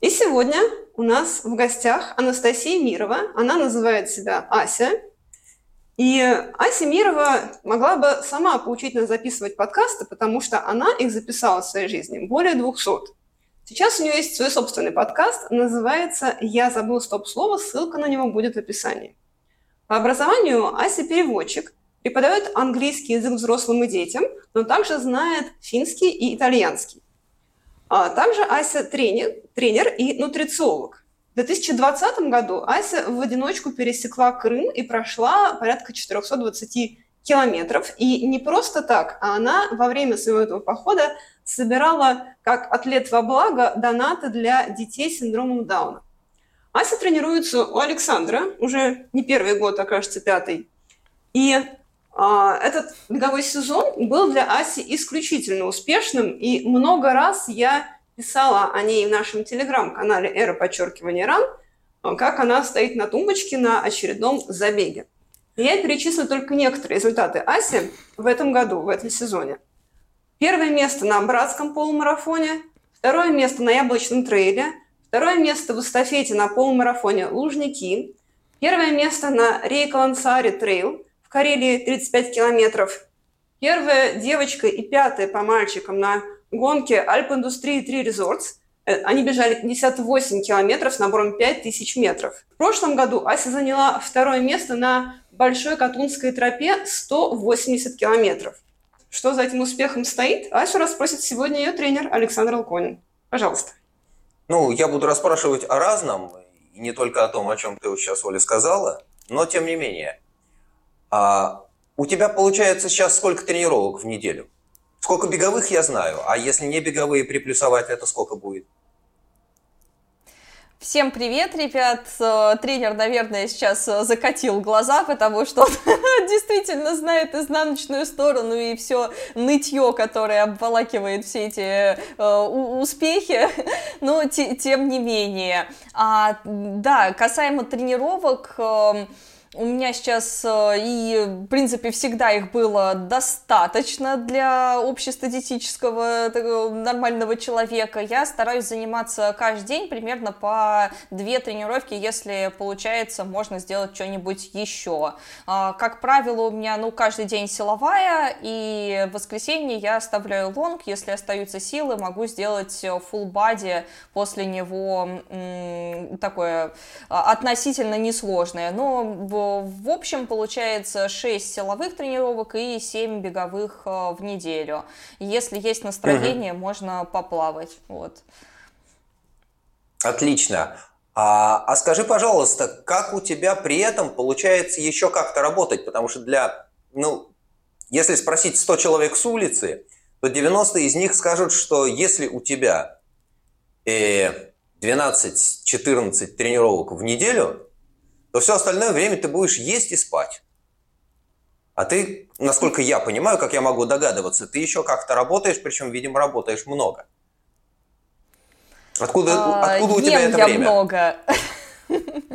И сегодня у нас в гостях Анастасия Мирова. Она называет себя Ася. И Ася Мирова могла бы сама поучить нас записывать подкасты, потому что она их записала в своей жизни более 200. Сейчас у нее есть свой собственный подкаст, называется «Я забыл стоп-слово», ссылка на него будет в описании. По образованию Ася переводчик – преподает английский язык взрослым и детям, но также знает финский и итальянский. А также Ася тренер, тренер и нутрициолог. В 2020 году Ася в одиночку пересекла Крым и прошла порядка 420 километров. И не просто так, а она во время своего этого похода собирала, как атлет во благо, донаты для детей с синдромом Дауна. Ася тренируется у Александра уже не первый год, а кажется пятый. И этот беговой сезон был для Аси исключительно успешным, и много раз я писала о ней в нашем телеграм-канале «Эра подчеркивания ран», а, как она стоит на тумбочке на очередном забеге. я перечислю только некоторые результаты Аси в этом году, в этом сезоне. Первое место на братском полумарафоне, второе место на яблочном трейле, второе место в эстафете на полумарафоне Лужники, первое место на Рейкалансаре трейл, Карелии 35 километров. Первая девочка и пятая по мальчикам на гонке Альп Индустрии 3 Resorts. Э, они бежали 58 километров с набором 5000 метров. В прошлом году Ася заняла второе место на Большой Катунской тропе 180 километров. Что за этим успехом стоит, Асю расспросит сегодня ее тренер Александр Алконин. Пожалуйста. Ну, я буду расспрашивать о разном, и не только о том, о чем ты сейчас, Оля, сказала, но тем не менее – а у тебя получается сейчас сколько тренировок в неделю? Сколько беговых я знаю, а если не беговые приплюсовать, это сколько будет? Всем привет, ребят! Э, тренер, наверное, сейчас э, закатил глаза, потому что он действительно знает изнаночную сторону и все нытье, которое обволакивает все эти э, успехи, но тем не менее. А, да, касаемо тренировок, э, у меня сейчас э, и, в принципе, всегда их было достаточно для общестатистического нормального человека. Я стараюсь заниматься каждый день примерно по две тренировки, если получается, можно сделать что-нибудь еще. А, как правило, у меня, ну, каждый день силовая, и в воскресенье я оставляю лонг, если остаются силы, могу сделать full body после него такое а, относительно несложное, но в в общем получается 6 силовых тренировок и 7 беговых э, в неделю. Если есть настроение, угу. можно поплавать. Вот. Отлично. А, а скажи, пожалуйста, как у тебя при этом получается еще как-то работать? Потому что для, ну, если спросить 100 человек с улицы, то 90 из них скажут, что если у тебя э, 12-14 тренировок в неделю, то все остальное время ты будешь есть и спать. А ты, насколько я понимаю, как я могу догадываться, ты еще как-то работаешь, причем, видимо, работаешь много. Откуда, а, откуда у тебя это я время? много.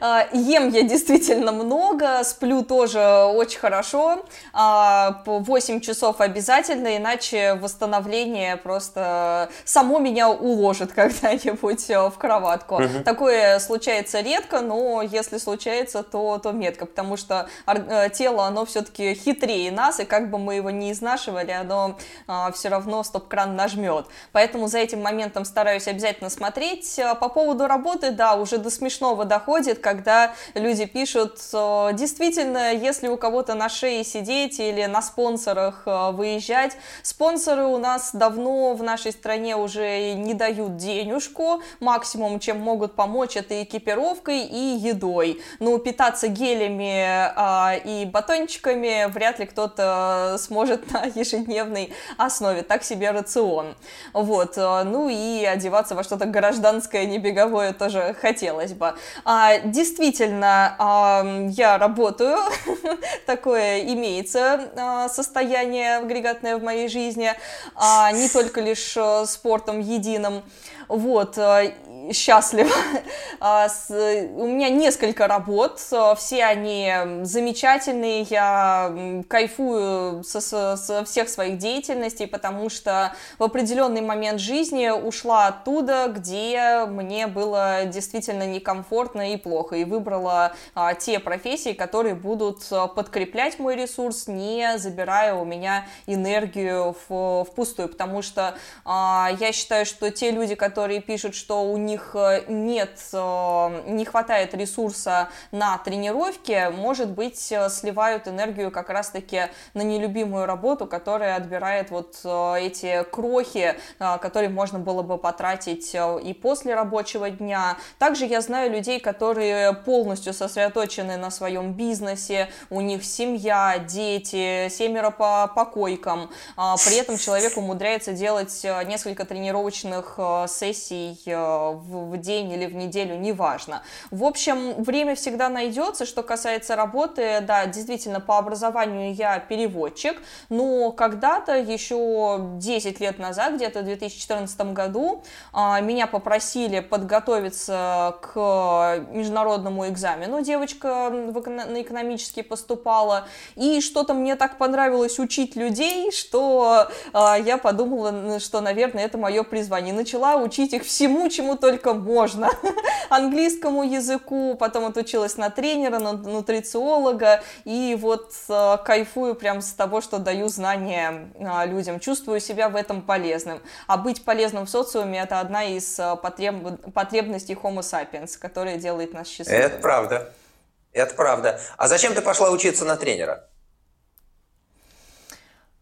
А, ем я действительно много, сплю тоже очень хорошо, а, по 8 часов обязательно, иначе восстановление просто само меня уложит когда-нибудь э, в кроватку. Угу. Такое случается редко, но если случается, то, то метко, потому что э, тело, оно все-таки хитрее нас, и как бы мы его не изнашивали, оно а, все равно стоп-кран нажмет. Поэтому за этим моментом стараюсь обязательно смотреть. По поводу работы, да, уже до смешного доходит, когда люди пишут, действительно, если у кого-то на шее сидеть или на спонсорах выезжать, спонсоры у нас давно в нашей стране уже не дают денежку, максимум, чем могут помочь, это экипировкой и едой. Ну, питаться гелями а, и батончиками вряд ли кто-то сможет на ежедневной основе, так себе рацион. Вот, ну и одеваться во что-то гражданское, не беговое тоже хотелось бы. А, действительно, я работаю, такое имеется а, состояние агрегатное в моей жизни, а, не только лишь э, спортом единым. Вот, э, счастлива. А, у меня несколько работ, э, все они замечательные, я кайфую со, со, со всех своих деятельностей, потому что в определенный момент жизни ушла оттуда, где мне было действительно некомфортно и плохо, и выбрала а, те профессии, которые будут э, подкреплять мой ресурс, не забирая у меня энергию в, впустую, потому что а, я считаю, что те люди, которые пишут, что у них э, нет, э, не хватает ресурса на тренировки, может быть, э, сливают энергию как раз-таки на нелюбимую работу, которая отбирает вот эти крохи, которые можно было бы потратить и после рабочего дня. Также я знаю людей, которые полностью сосредоточены на своем бизнесе, у них семья, дети, семеро по покойкам, а при этом человек умудряется делать несколько тренировочных сессий в день или в неделю, неважно. В общем, время всегда найдется. Что касается работы, да, действительно, по образованию я переводчик, но когда-то, еще 10 лет назад, где-то в 2014 году, а, меня попросили подготовиться к международному экзамену. Девочка на экономический поступала, и что-то мне так понравилось учить людей, что а, я подумала, что, наверное, это мое призвание. Начала учить их всему, чему только можно. Английскому языку, потом отучилась на тренера, на нутрициолога, и вот э, кайфую прям с того, что даю знания э, людям, чувствую себя в этом полезным. А быть полезным в социуме – это одна из э, потреб... потребностей Homo sapiens, которая делает нас счастливыми. Это правда. Это правда. А зачем ты пошла учиться на тренера?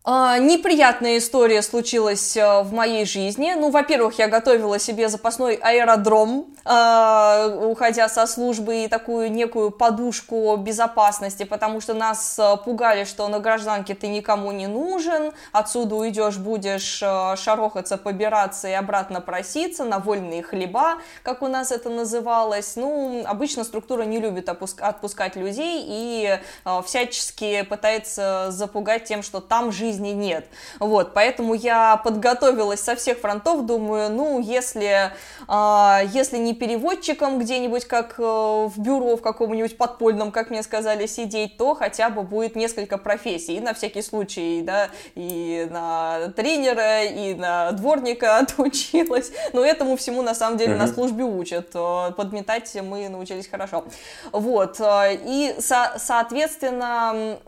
А, неприятная история случилась э, в моей жизни. Ну, во-первых, я готовила себе запасной аэродром, а, уходя со службы, и такую некую подушку безопасности, потому что нас э, пугали, что на гражданке ты никому не нужен, отсюда уйдешь, будешь э, шарохаться, побираться и обратно проситься на вольные хлеба, как у нас это называлось. Ну, обычно структура не любит отпускать людей и всячески пытается запугать тем, что там жизнь жизни нет. Вот, поэтому я подготовилась со всех фронтов, думаю, ну, если, э, если не переводчиком где-нибудь, как э, в бюро в каком-нибудь подпольном, как мне сказали, сидеть, то хотя бы будет несколько профессий, и на всякий случай, да, и на тренера, и на дворника отучилась, но этому всему на самом деле mm-hmm. на службе учат, э, подметать мы научились хорошо. Вот, э, и, со- соответственно,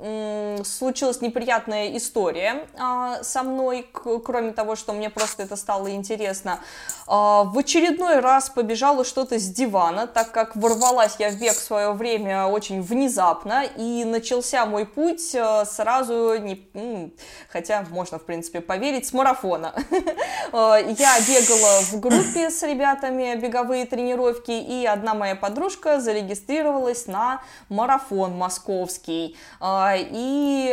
случилась неприятная история, история а, со мной, кроме того, что мне просто это стало интересно. А, в очередной раз побежала что-то с дивана, так как ворвалась я в бег в свое время очень внезапно, и начался мой путь а, сразу, не, хотя можно, в принципе, поверить, с марафона. А, я бегала в группе с ребятами, беговые тренировки, и одна моя подружка зарегистрировалась на марафон московский. А, и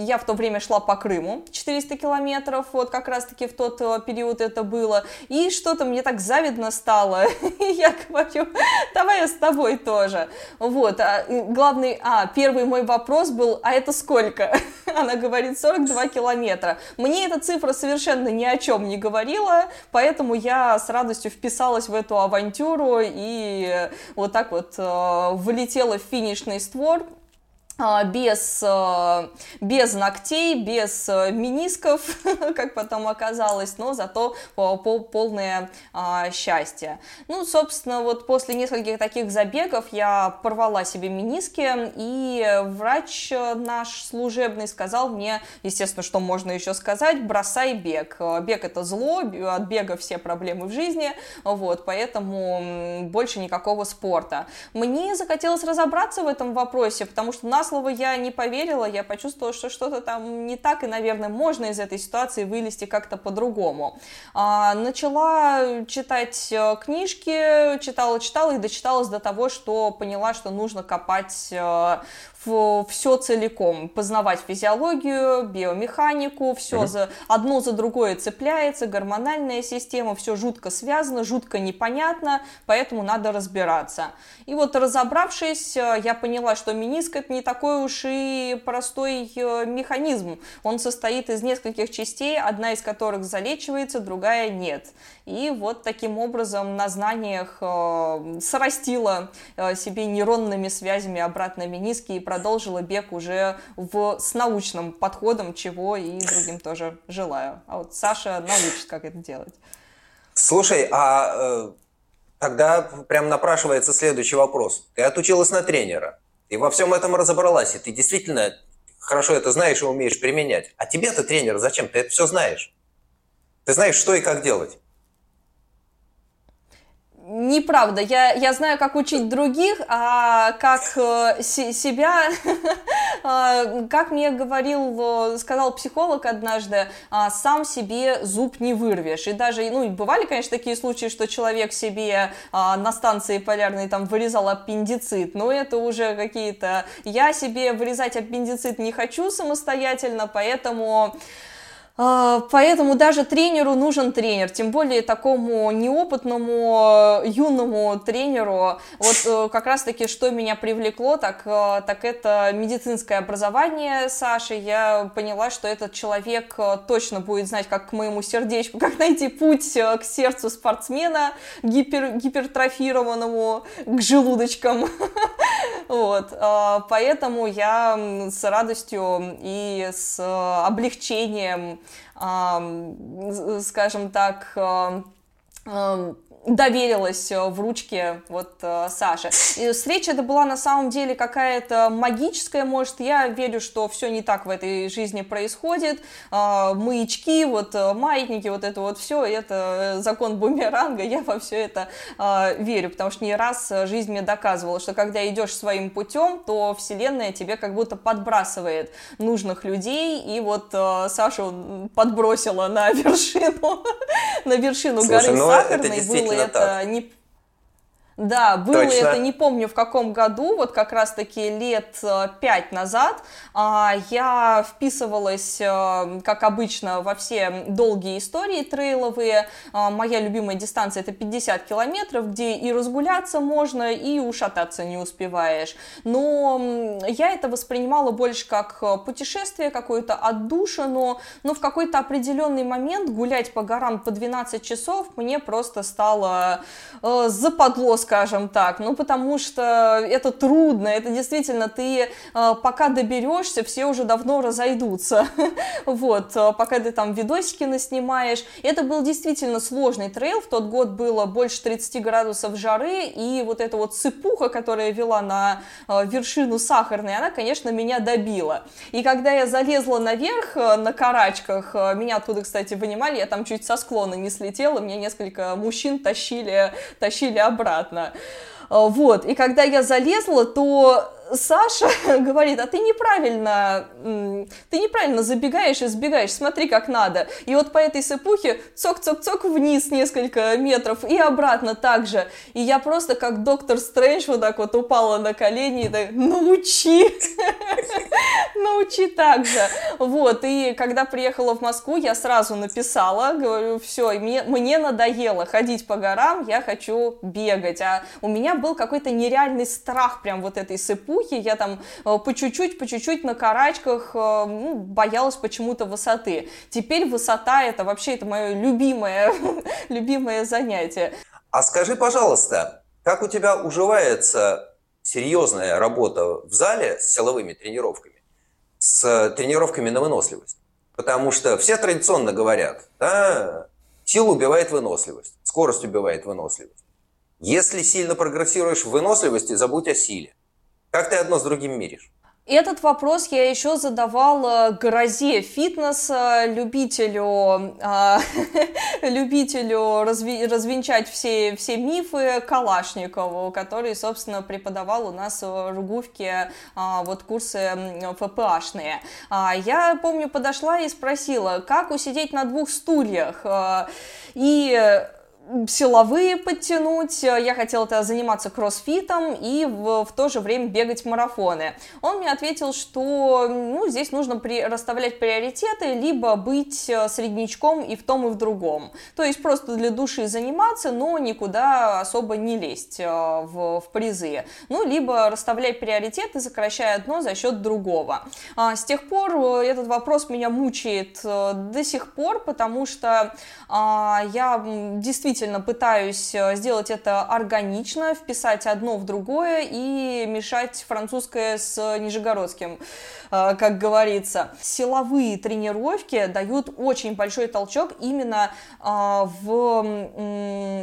я в то время шла по Крыму 400 километров, вот как раз-таки в тот э, период это было, и что-то мне так завидно стало, я говорю, давай я с тобой тоже, вот, а, главный, а, первый мой вопрос был, а это сколько? Она говорит, 42 километра. Мне эта цифра совершенно ни о чем не говорила, поэтому я с радостью вписалась в эту авантюру и вот так вот э, вылетела в финишный створ, без, а, без ногтей, без а, минисков, как потом оказалось, но зато полное счастье. Ну, собственно, вот после нескольких таких забегов я порвала себе миниски, и врач наш служебный сказал мне, естественно, что можно еще сказать, бросай бег. Бег это зло, от бега все проблемы в жизни, вот, поэтому больше никакого спорта. Мне захотелось разобраться в этом вопросе, потому что слово я не поверила, я почувствовала, что что-то там не так, и, наверное, можно из этой ситуации вылезти как-то по-другому. А, начала читать э, книжки, читала, читала и дочиталась до того, что поняла, что нужно копать э, все целиком, познавать физиологию, биомеханику, все mm-hmm. за, одно за другое цепляется, гормональная система, все жутко связано, жутко непонятно, поэтому надо разбираться. И вот разобравшись, э, я поняла, что мениск это не такой уж и простой э, механизм. Он состоит из нескольких частей, одна из которых залечивается, другая нет. И вот таким образом на знаниях э, срастила себе нейронными связями обратно мениски и продолжила бег уже в, с научным подходом, чего и другим тоже желаю. А вот Саша научит, как это делать. Слушай, а э, тогда прям напрашивается следующий вопрос. Ты отучилась на тренера, и во всем этом разобралась, и ты действительно хорошо это знаешь и умеешь применять. А тебе-то тренер зачем? Ты это все знаешь. Ты знаешь, что и как делать. Неправда. Я, я знаю, как учить других, а как э, себя, э, как мне говорил, сказал психолог однажды, э, сам себе зуб не вырвешь. И даже, ну, бывали, конечно, такие случаи, что человек себе э, на станции полярной там вырезал аппендицит, но это уже какие-то... Я себе вырезать аппендицит не хочу самостоятельно, поэтому... А, поэтому даже тренеру нужен тренер, тем более такому неопытному э, юному тренеру. Вот э, как раз-таки, что меня привлекло, так, э, так это медицинское образование Саши. Я поняла, что этот человек точно будет знать, как к моему сердечку, как найти путь к сердцу спортсмена гипер, гипертрофированному, к желудочкам. Вот, поэтому я с радостью и с облегчением скажем так, доверилась э, в ручке вот э, Саше. И встреча это была на самом деле какая-то магическая, может, я верю, что все не так в этой жизни происходит, э, маячки, вот э, маятники, вот это вот все, это закон бумеранга, я во все это э, верю, потому что не раз жизнь мне доказывала, что когда идешь своим путем, то вселенная тебе как будто подбрасывает нужных людей, и вот Сашу подбросила на вершину, на вершину горы ну, Сахарной, было это так. не да, было Точно. это, не помню в каком году, вот как раз-таки лет э, пять назад, а, я вписывалась, э, как обычно, во все долгие истории трейловые. А, моя любимая дистанция это 50 километров, где и разгуляться можно, и ушататься не успеваешь. Но я это воспринимала больше как э, путешествие, какое-то отдушину, но в какой-то определенный момент гулять по горам по 12 часов мне просто стало западло скажем так, ну потому что это трудно, это действительно ты э, пока доберешься, все уже давно разойдутся, вот, э, пока ты там видосики наснимаешь. Это был действительно сложный трейл, в тот год было больше 30 градусов жары, и вот эта вот сыпуха, которая вела на э, вершину сахарной, она, конечно, меня добила. И когда я залезла наверх на карачках, меня оттуда, кстати, вынимали, я там чуть со склона не слетела, меня несколько мужчин тащили, тащили обратно понятно. А, вот, и когда я залезла, то Саша говорит, а ты неправильно, ты неправильно забегаешь и сбегаешь, смотри, как надо. И вот по этой сыпухе цок-цок-цок вниз несколько метров и обратно также. И я просто как доктор Стрэндж вот так вот упала на колени и так, научи, научи так же. Вот, и когда приехала в Москву, я сразу написала, говорю, все, мне, мне надоело ходить по горам, я хочу бегать. А у меня был какой-то нереальный страх прям вот этой сыпухи, духе, я там э, по чуть-чуть, по чуть-чуть на карачках э, ну, боялась почему-то высоты. Теперь высота это вообще это мое любимое, любимое занятие. А скажи, пожалуйста, как у тебя уживается серьезная работа в зале с силовыми тренировками, с тренировками на выносливость. Потому что все традиционно говорят, да, сила убивает выносливость, скорость убивает выносливость. Если сильно прогрессируешь в выносливости, забудь о силе. Как ты одно с другим миришь? Этот вопрос я еще задавала грозе фитнеса, любителю, э, любителю разви, развенчать все, все мифы Калашникову, который, собственно, преподавал у нас в Ругувке э, вот курсы ФПАшные. А, я, помню, подошла и спросила, как усидеть на двух стульях. Э, и силовые подтянуть, я хотела тогда заниматься кроссфитом и в, в то же время бегать марафоны. Он мне ответил, что ну, здесь нужно при, расставлять приоритеты, либо быть э, среднячком и в том, и в другом. То есть просто для души заниматься, но никуда особо не лезть э, в, в призы. Ну, либо расставлять приоритеты, сокращая одно за счет другого. А, с тех пор э, этот вопрос меня мучает до сих пор, потому что а, я действительно действительно пытаюсь э, сделать это органично, вписать одно в другое и мешать французское с нижегородским, э, как говорится. Силовые тренировки дают очень большой толчок именно э, в,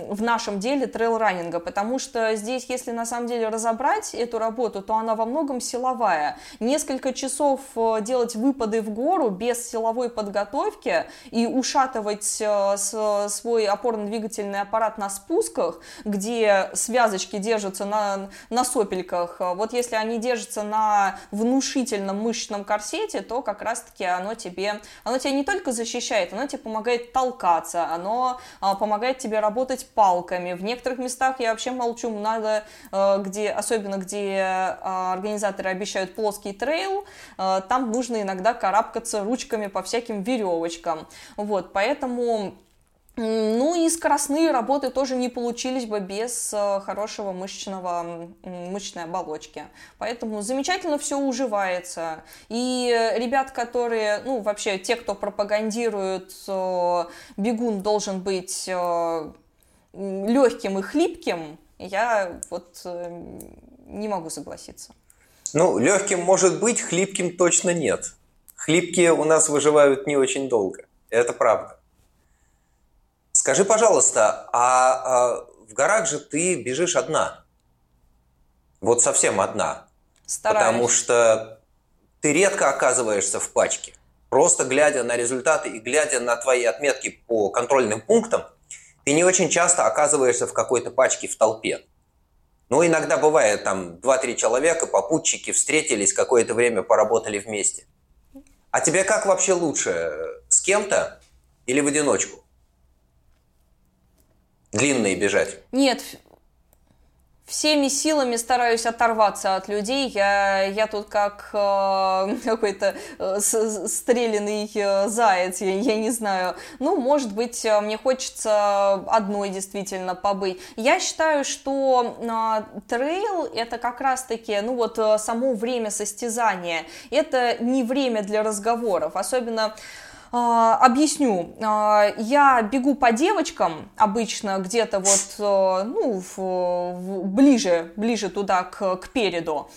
в нашем деле трейл-раннинга, потому что здесь, если на самом деле разобрать эту работу, то она во многом силовая. Несколько часов делать выпады в гору без силовой подготовки и ушатывать свой опорно-двигательный двигательный аппарат на спусках, где связочки держатся на, на сопельках, вот если они держатся на внушительном мышечном корсете, то как раз-таки оно тебе, оно тебя не только защищает, оно тебе помогает толкаться, оно а, помогает тебе работать палками. В некоторых местах я вообще молчу, надо, а, где, особенно где а, организаторы обещают плоский трейл, а, там нужно иногда карабкаться ручками по всяким веревочкам. Вот, поэтому ну и скоростные работы тоже не получились бы без э, хорошего мышечного, мышечной оболочки. Поэтому замечательно все уживается. И ребят, которые, ну вообще те, кто пропагандирует, э, бегун должен быть э, легким и хлипким, я вот не могу согласиться. Ну, легким может быть, хлипким точно нет. Хлипкие у нас выживают не очень долго. Это правда. Скажи, пожалуйста, а, а в горах же ты бежишь одна? Вот совсем одна. Стараюсь. Потому что ты редко оказываешься в пачке. Просто глядя на результаты и глядя на твои отметки по контрольным пунктам, ты не очень часто оказываешься в какой-то пачке в толпе. Ну, иногда бывает, там, 2-3 человека, попутчики встретились, какое-то время поработали вместе. А тебе как вообще лучше? С кем-то или в одиночку? Длинные бежать? Нет, всеми силами стараюсь оторваться от людей. Я, я тут как э, какой-то э, стрелянный э, заяц, я, я не знаю. Ну, может быть, э, мне хочется одной действительно побыть. Я считаю, что э, трейл это как раз-таки, ну вот, э, само время состязания. Это не время для разговоров. Особенно объясню. А, я бегу по девочкам обычно где-то вот, э, ну, в, в, ближе, ближе туда к, к переду.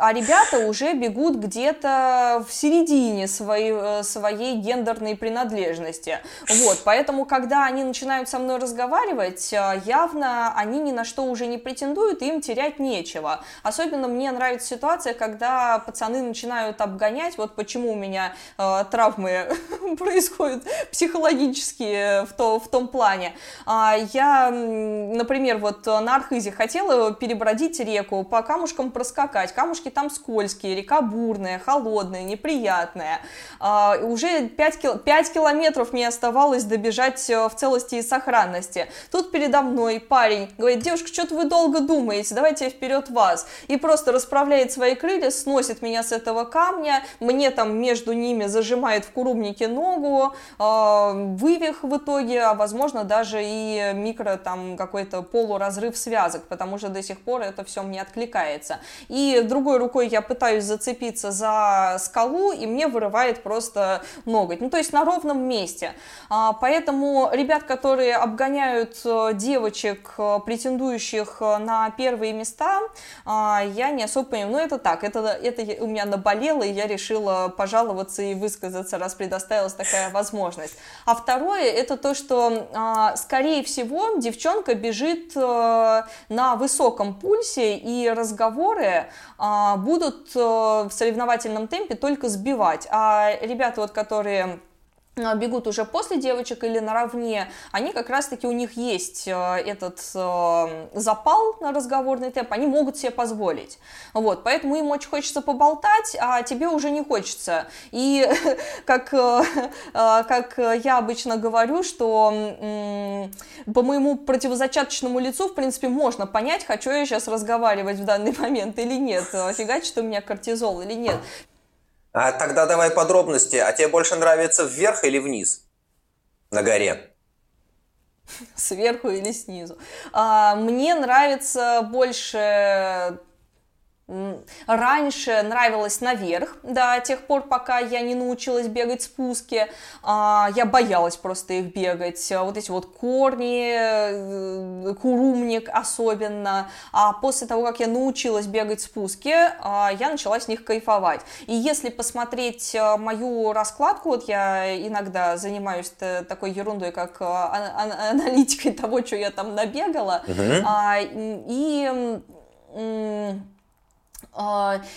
А, ребята уже бегут где-то в середине своей, э, своей гендерной принадлежности. Вот, поэтому, когда они начинают со мной разговаривать, э, явно они ни на что уже не претендуют, им терять нечего. Особенно мне нравится ситуация, когда пацаны начинают обгонять, вот почему у меня э, травмы происходят психологические в, то, в том плане. А, я, например, вот на Архизе хотела перебродить реку, по камушкам проскакать. Камушки там скользкие, река бурная, холодная, неприятная. А, уже 5, кил 5 километров мне оставалось добежать э, в целости и сохранности. Тут передо мной парень говорит, девушка, что-то вы долго думаете, давайте я вперед вас. И просто расправляет свои крылья, сносит меня с этого камня, мне там между ними зажимает в курумнике ногу, вывих в итоге, а возможно даже и микро там какой-то полуразрыв связок, потому что до сих пор это все мне откликается. И другой рукой я пытаюсь зацепиться за скалу, и мне вырывает просто ноготь. Ну, то есть на ровном месте. Поэтому ребят, которые обгоняют э, девочек, э, претендующих э, на первые места, я не особо понимаю. Ну, это так, это, это у меня наболело, и я решила пожаловаться и высказаться, раз предоставилась такая возможность. А второе, это то, что, скорее всего, девчонка бежит на высоком пульсе, и разговоры будут в соревновательном темпе только сбивать. А ребята, вот, которые а, бегут уже после девочек или наравне, они как раз-таки, у них есть э, этот э, запал на разговорный темп, они могут себе позволить. Вот, поэтому им очень хочется поболтать, а тебе уже не хочется. И как, э, как я обычно говорю, что по моему противозачаточному лицу, в принципе, можно понять, хочу я сейчас разговаривать в данный момент или нет, фигачит у меня кортизол или нет. А тогда давай подробности. А тебе больше нравится вверх или вниз на горе? Сверху или снизу. А, мне нравится больше Раньше нравилось наверх, до тех пор, пока я не научилась бегать спуски. А, я боялась просто их бегать. Вот эти вот корни, э, курумник особенно. А после того, как я научилась бегать спуски, а, я начала с них кайфовать. И если посмотреть э, мою раскладку, вот я иногда занимаюсь такой ерундой, как э, аналитикой того, что я там набегала. Uh-huh. И а,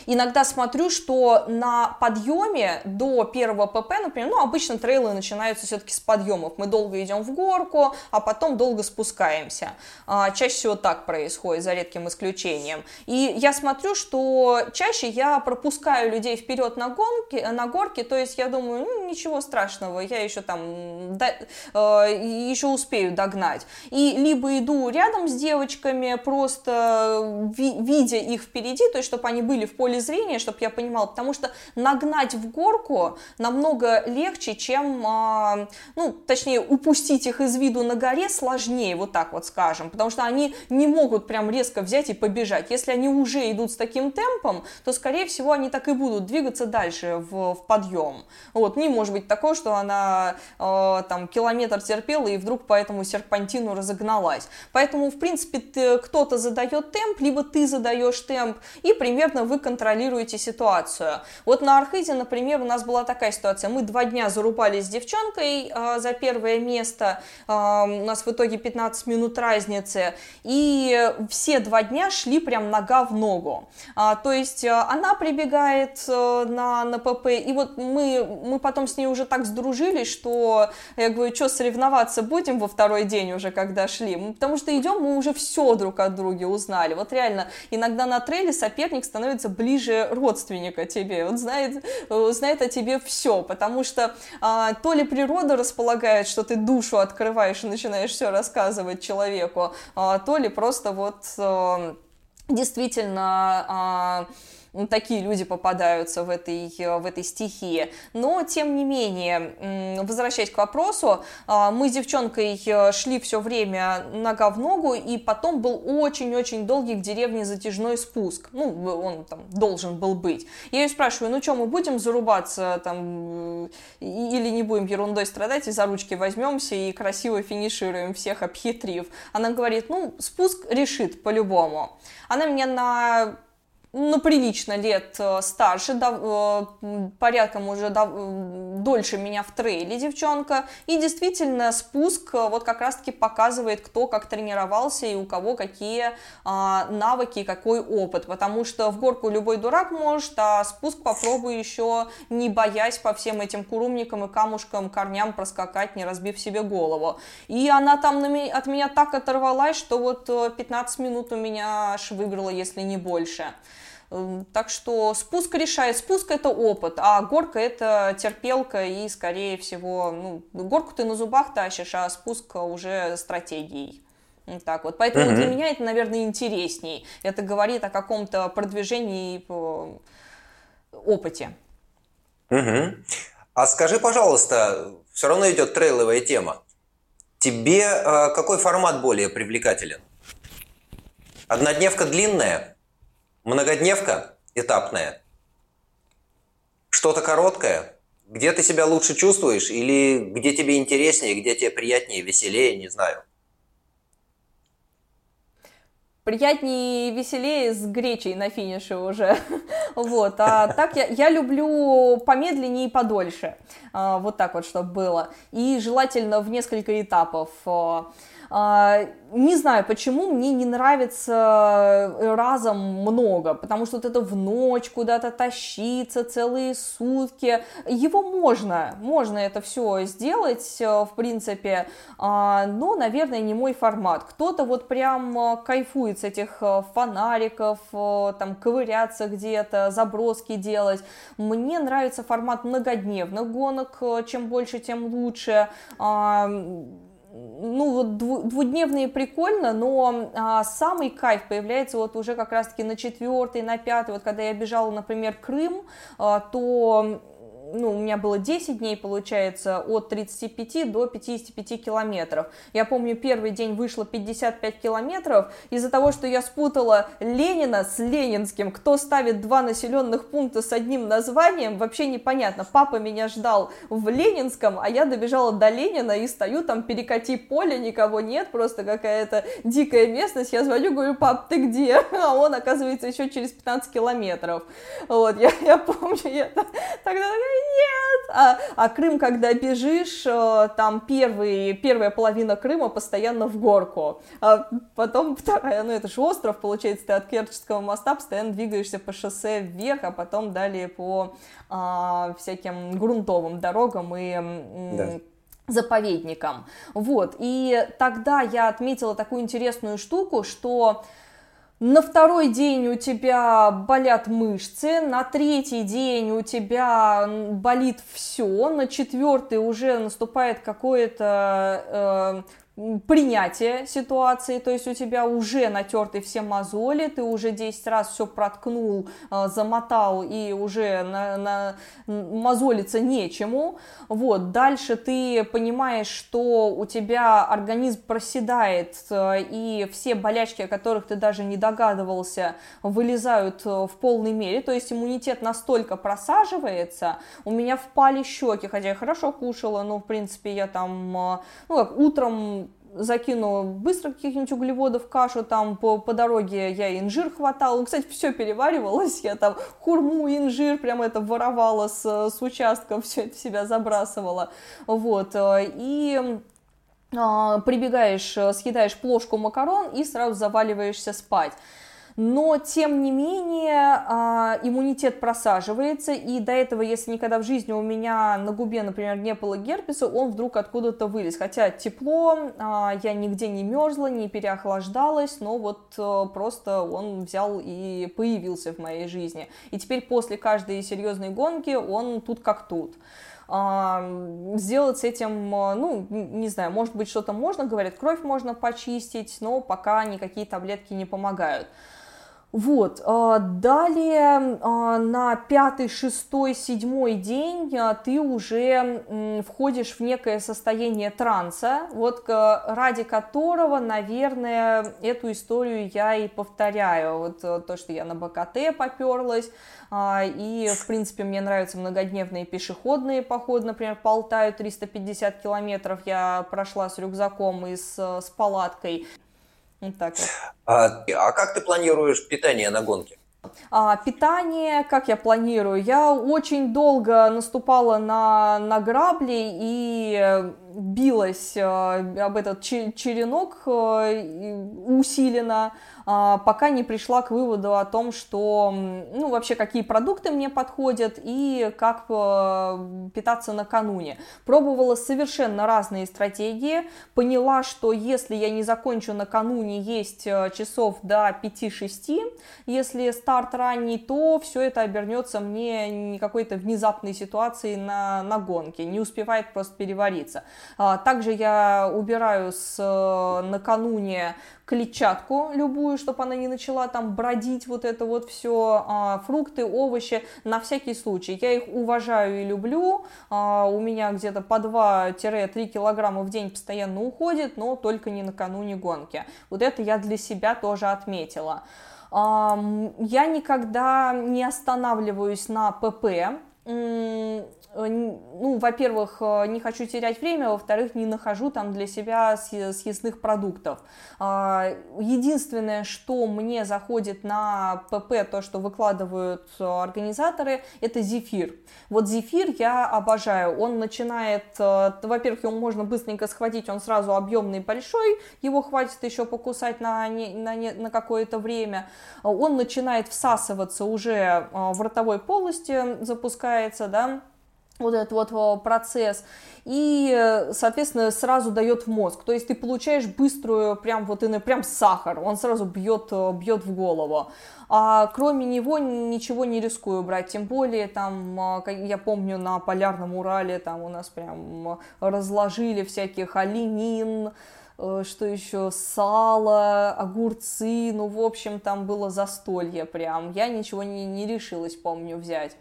иногда смотрю, что на подъеме до первого ПП, например, ну, обычно трейлы начинаются все-таки с подъемов. Мы долго идем в горку, а потом долго спускаемся. А, чаще всего так происходит, за редким исключением. И я смотрю, что чаще я пропускаю людей вперед на, гонке, на горке, то есть я думаю, ну, ничего страшного, я еще там, да, э, еще успею догнать. И либо иду рядом с девочками, просто ви, видя их впереди, то есть чтобы они были в поле зрения, чтобы я понимала, потому что нагнать в горку намного легче, чем, а, ну, точнее, упустить их из виду на горе сложнее, вот так вот скажем, потому что они не могут прям резко взять и побежать. Если они уже идут с таким темпом, то, скорее всего, они так и будут двигаться дальше в, в подъем. Вот, не может быть такого, что она э, там километр терпела и вдруг по этому серпантину разогналась. Поэтому, в принципе, кто-то задает темп, либо ты задаешь темп, и примерно вы контролируете ситуацию. Вот на Архизе, например, у нас была такая ситуация. Мы два дня зарубались с девчонкой э, за первое место. Э, у нас в итоге 15 минут разницы. И все два дня шли прям нога в ногу. А, то есть э, она прибегает э, на, на ПП, и вот мы, мы потом с ней уже так сдружились, что я говорю, что соревноваться будем во второй день уже, когда шли. Потому что идем, мы уже все друг от друга узнали. Вот реально, иногда на трейле соперник соперник становится ближе родственника тебе, он знает, э, знает о тебе все, потому что а, то ли природа располагает, что ты душу открываешь и начинаешь все рассказывать человеку, а, то ли просто вот а, действительно... А, такие люди попадаются в этой, в этой стихии. Но, тем не менее, возвращаясь к вопросу, а, мы с девчонкой э, шли все время нога в ногу, и потом был очень-очень долгий в деревне затяжной спуск. Ну, он там должен был быть. Я ее спрашиваю, ну что, мы будем зарубаться там или не будем ерундой страдать, и за ручки возьмемся и красиво финишируем всех обхитрив. Она говорит, ну, спуск решит по-любому. Она меня на ну, прилично лет э, старше, да, э, порядком уже да, дольше меня в трейле девчонка, и действительно спуск э, вот как раз-таки показывает, кто как тренировался и у кого какие а, навыки какой опыт, потому что в горку любой дурак может, а спуск попробуй еще не боясь по всем этим курумникам и камушкам, корням проскакать, не разбив себе голову. И она там на меня, от меня так оторвалась, что вот 15 минут у меня аж выиграла, если не больше. Эм, так что спуск решает. Спуск это опыт, а горка это терпелка и, скорее всего, ну, горку ты на зубах тащишь, а спуск уже стратегией. Так вот. Поэтому mm-hmm. для меня это, наверное, интересней. Это говорит о каком-то продвижении по опыте. Угу. А скажи, пожалуйста, все равно идет трейловая тема. Тебе э, какой формат более привлекателен? Однодневка длинная, многодневка этапная, что-то короткое, где ты себя лучше чувствуешь или где тебе интереснее, где тебе приятнее, веселее, не знаю приятнее и веселее с гречей на финише уже. вот. А так я, я люблю помедленнее и подольше. А, вот так вот, чтобы было. И желательно в несколько этапов. А, не знаю, почему мне не нравится э, разом много, потому что вот это в ночь куда-то тащиться целые сутки, его можно, можно это все сделать, э, в принципе, а, но, наверное, не мой формат. Кто-то вот прям э, кайфует с этих фонариков, там, ковыряться где-то, заброски делать. Мне нравится формат многодневных гонок, чем больше, тем лучше ну вот двудневные прикольно, но а, самый кайф появляется вот уже как раз-таки на четвертый, на пятый, вот когда я бежала, например, Крым, а, то ну, у меня было 10 дней, получается, от 35 до 55 километров. Я помню, первый день вышло 55 километров. Из-за того, что я спутала Ленина с Ленинским, кто ставит два населенных пункта с одним названием, вообще непонятно. Папа меня ждал в Ленинском, а я добежала до Ленина и стою там, перекати поле, никого нет, просто какая-то дикая местность. Я звоню, говорю, пап, ты где? А он, оказывается, еще через 15 километров. Вот, я, я помню, я тогда такая, нет! А, а Крым, когда бежишь, э, там первый, первая половина Крыма постоянно в горку, а потом вторая, ну это же остров, получается, ты от Керченского моста постоянно двигаешься по шоссе вверх, а потом далее по а, всяким грунтовым дорогам и... Да заповедникам. Вот, и тогда я отметила такую интересную штуку, что на второй день у тебя болят мышцы, на третий день у тебя болит все, на четвертый уже наступает какое-то э, принятие ситуации, то есть у тебя уже натерты все мозоли, ты уже 10 раз все проткнул, а, замотал и уже на, на, мозолиться нечему. Вот, дальше ты понимаешь, что у тебя организм проседает, а, и все болячки, о которых ты даже не догадывался, вылезают а, в полной мере, то есть иммунитет настолько просаживается, у меня впали щеки, хотя я хорошо кушала, но в принципе я там, ну как, утром закину быстро каких-нибудь углеводов кашу, там по, по дороге я инжир хватала, ну, кстати, все переваривалось, я там хурму, инжир, прям это воровала с, с участка, все это в себя забрасывала, вот, э, и а, прибегаешь, э, съедаешь плошку макарон и сразу заваливаешься спать но тем не менее а, иммунитет просаживается, и до этого, если никогда в жизни у меня на губе, например, не было герпеса, он вдруг откуда-то вылез, хотя тепло, а, я нигде не мерзла, не переохлаждалась, но вот э, просто он взял и появился в моей жизни, и теперь после каждой серьезной гонки он тут как тут. Сделать с этим, э, ну, не знаю, может быть, что-то можно, говорят, кровь можно почистить, но пока никакие таблетки не помогают. Вот, а, далее а, на пятый, шестой, седьмой день а, ты уже входишь в некое состояние транса, вот ради которого, наверное, эту историю я и повторяю. Вот то, что я на БКТ поперлась, и, в принципе, мне нравятся многодневные пешеходные походы, например, по Алтаю 350 километров я прошла с рюкзаком и с, с палаткой. Вот так вот. А, а как ты планируешь питание на гонке? А, питание, как я планирую? Я очень долго наступала на, на грабли и билась э, об этот черенок э, усиленно, а, пока не пришла к выводу о том, что, ну, вообще, какие продукты мне подходят и как э, питаться накануне. Пробовала совершенно разные стратегии, поняла, что если я не закончу накануне есть часов до 5-6, если старт ранний, то все это обернется мне не какой-то внезапной ситуацией на, на гонке, не успевает просто перевариться. А, также я убираю с э, накануне клетчатку любую, чтобы она не начала там бродить вот это вот все, а, фрукты, овощи, на всякий случай. Я их уважаю и люблю, а, у меня где-то по 2-3 килограмма в день постоянно уходит, но только не накануне гонки. Вот это я для себя тоже отметила. Я никогда не останавливаюсь на ПП, ну, во-первых, э, не хочу терять время, во-вторых, не нахожу там для себя съестных продуктов. А, единственное, что мне заходит на ПП, то, что выкладывают э, организаторы, это зефир. Вот зефир я обожаю. Он начинает, во-первых, его можно быстренько схватить, он сразу объемный большой, его хватит еще покусать на, на, на какое-то время. Он начинает всасываться уже в ротовой полости, запускается, да, вот этот вот процесс, и, соответственно, сразу дает в мозг. То есть ты получаешь быструю, прям вот прям сахар, он сразу бьет, бьет в голову. А кроме него ничего не рискую брать, тем более там, я помню, на Полярном Урале там у нас прям разложили всяких оленин, э, что еще, сало, огурцы, ну, в общем, там было застолье прям. Я ничего не, не решилась, помню, взять.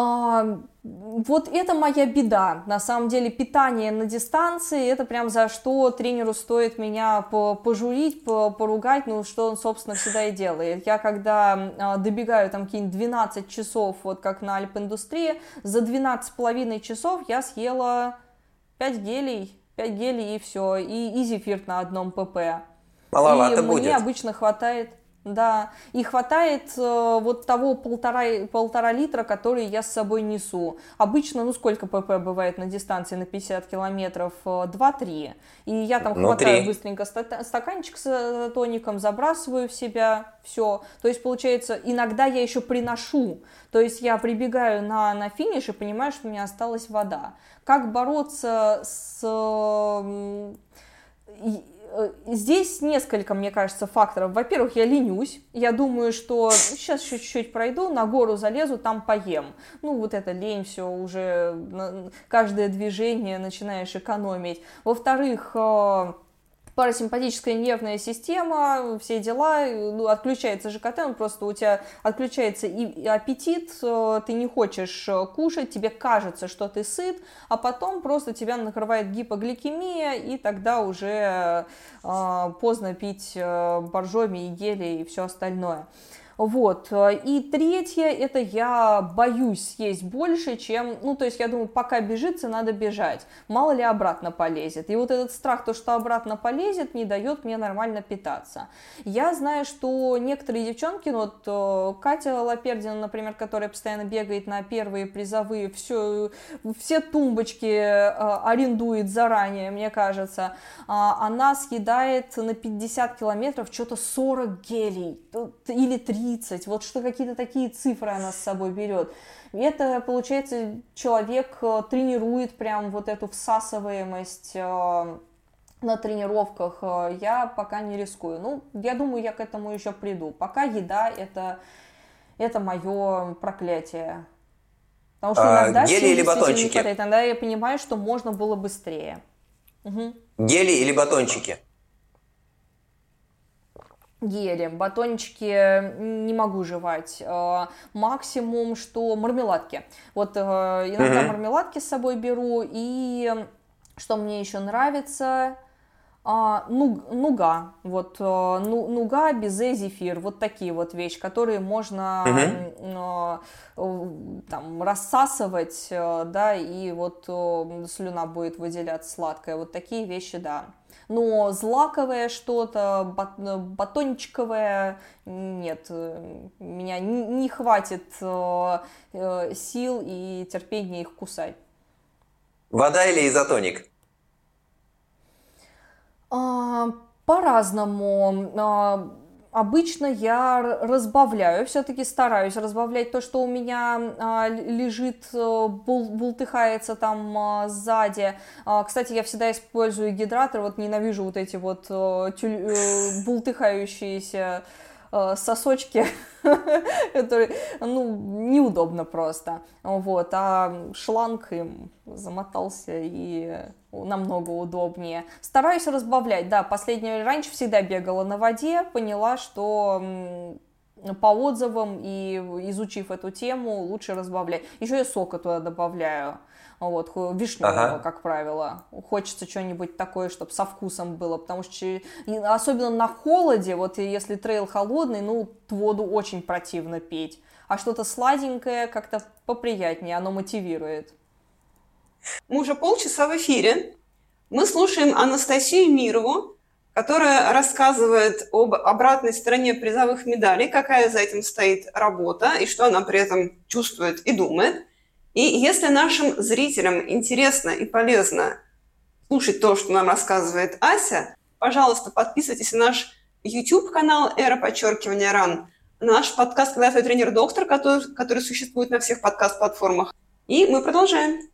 А, вот это моя беда. На самом деле питание на дистанции, это прям за что тренеру стоит меня пожурить, поругать, ну что он, собственно, всегда и делает. Я когда а, добегаю там какие-нибудь 12 часов, вот как на Альп-индустрии, за 12 с половиной часов я съела 5 гелей, 5 гелей и все, и, и зефир на одном ПП. Маловато и будет. мне обычно хватает да, и хватает э, вот того полтора, полтора литра, который я с собой несу. Обычно, ну сколько ПП бывает на дистанции на 50 километров? 2-3. Э, и я там ну, хватаю 3. быстренько стаканчик с э, тоником, забрасываю в себя, все. То есть, получается, иногда я еще приношу. То есть я прибегаю на, на финиш и понимаю, что у меня осталась вода. Как бороться с здесь несколько, мне кажется, факторов. Во-первых, я ленюсь. Я думаю, что сейчас чуть-чуть пройду, на гору залезу, там поем. Ну, вот это лень, все уже каждое движение начинаешь экономить. Во-вторых, э, парасимпатическая нервная система, все дела, ну, отключается ЖКТ, он просто у тебя отключается и аппетит, э, ты не хочешь э, кушать, тебе кажется, что ты сыт, а потом просто тебя накрывает гипогликемия, и тогда уже э, поздно пить э, боржоми и гели и все остальное. Вот. И третье, это я боюсь съесть больше, чем, ну, то есть я думаю, пока бежится, надо бежать. Мало ли обратно полезет. И вот этот страх, то, что обратно полезет, не дает мне нормально питаться. Я знаю, что некоторые девчонки, ну, вот э, Катя Лапердина, например, которая постоянно бегает на первые призовые, все, все тумбочки э, арендует заранее, мне кажется, а, она съедает на 50 километров что-то 40 гелей или 3 30, вот что какие-то такие цифры она с собой берет. Это, получается, человек э, тренирует прям вот эту всасываемость э, на тренировках. Э, я пока не рискую. Ну, я думаю, я к этому еще приду. Пока еда это, это мое проклятие. Потому что а, иногда гели или батончики? Не хватает. Иногда я понимаю, что можно было быстрее. Угу. Гели или батончики? Гели, батончики не могу жевать. Э, максимум, что мармеладки. Вот э, иногда мармеладки с собой беру. И что мне еще нравится, а, ну, нуга, вот, э, ну, нуга, безе, зефир, вот такие вот вещи, которые можно uh-huh. там рассасывать, да, и вот слюна будет выделяться сладкая, вот такие вещи, да но злаковое что-то, батончиковое, нет, меня не хватит э, э, сил и терпения их кусать. Вода или изотоник? А, по-разному. А, Обычно я разбавляю, все-таки стараюсь разбавлять то, что у меня а, лежит, э, бул, бултыхается там сзади. Кстати, я всегда использую гидратор, вот ненавижу вот эти вот а, тюль, а, бултыхающиеся э, сосочки, которые, ну, неудобно просто, вот, а шланг им замотался и намного удобнее. Стараюсь разбавлять, да, последнее, раньше всегда бегала на воде, поняла, что по отзывам и изучив эту тему, лучше разбавлять. Еще я сока туда добавляю. Вот, вишневого, ага. как правило. Хочется что-нибудь такое, чтобы со вкусом было, потому что особенно на холоде, вот если трейл холодный, ну, воду очень противно пить. А что-то сладенькое как-то поприятнее, оно мотивирует. Мы уже полчаса в эфире. Мы слушаем Анастасию Мирову, которая рассказывает об обратной стороне призовых медалей, какая за этим стоит работа и что она при этом чувствует и думает. И если нашим зрителям интересно и полезно слушать то, что нам рассказывает Ася, пожалуйста, подписывайтесь на наш YouTube-канал «Эра подчеркивания РАН», на наш подкаст «Когда твой тренер-доктор», который, который существует на всех подкаст-платформах. И мы продолжаем.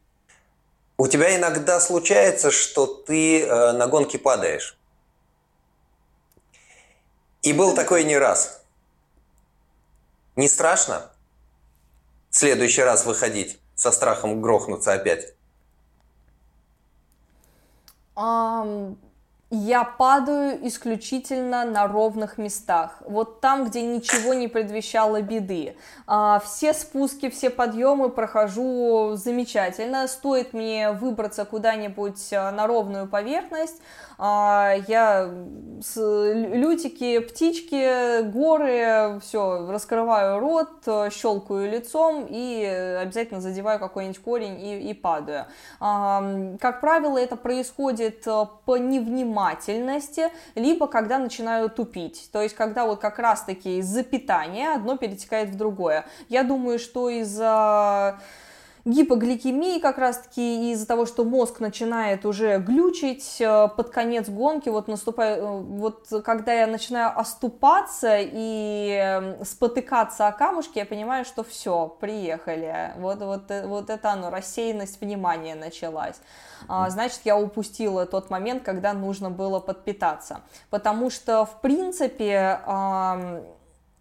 У тебя иногда случается, что ты э, на гонке падаешь. И был такой не раз. Не страшно в следующий раз выходить со страхом грохнуться опять? Я падаю исключительно на ровных местах. Вот там, где ничего не предвещало беды. Uh, все спуски, все подъемы прохожу замечательно. Стоит мне выбраться куда-нибудь а, на ровную поверхность, а, я лютики, птички, горы, все, раскрываю рот, щелкаю лицом и обязательно задеваю какой-нибудь корень и, и падаю. А, как правило, это происходит по невнимательности, либо когда начинаю тупить. То есть, когда вот как раз-таки из-за питания одно перетекает в другое. Я думаю, что из-за гипогликемии как раз-таки из-за того, что мозг начинает уже глючить э, под конец гонки, вот наступает, э, вот когда я начинаю оступаться и эм, спотыкаться о камушки, я понимаю, что все, приехали, вот, вот, э, вот это оно, рассеянность внимания началась. А, значит, я упустила тот момент, когда нужно было подпитаться, потому что, в принципе,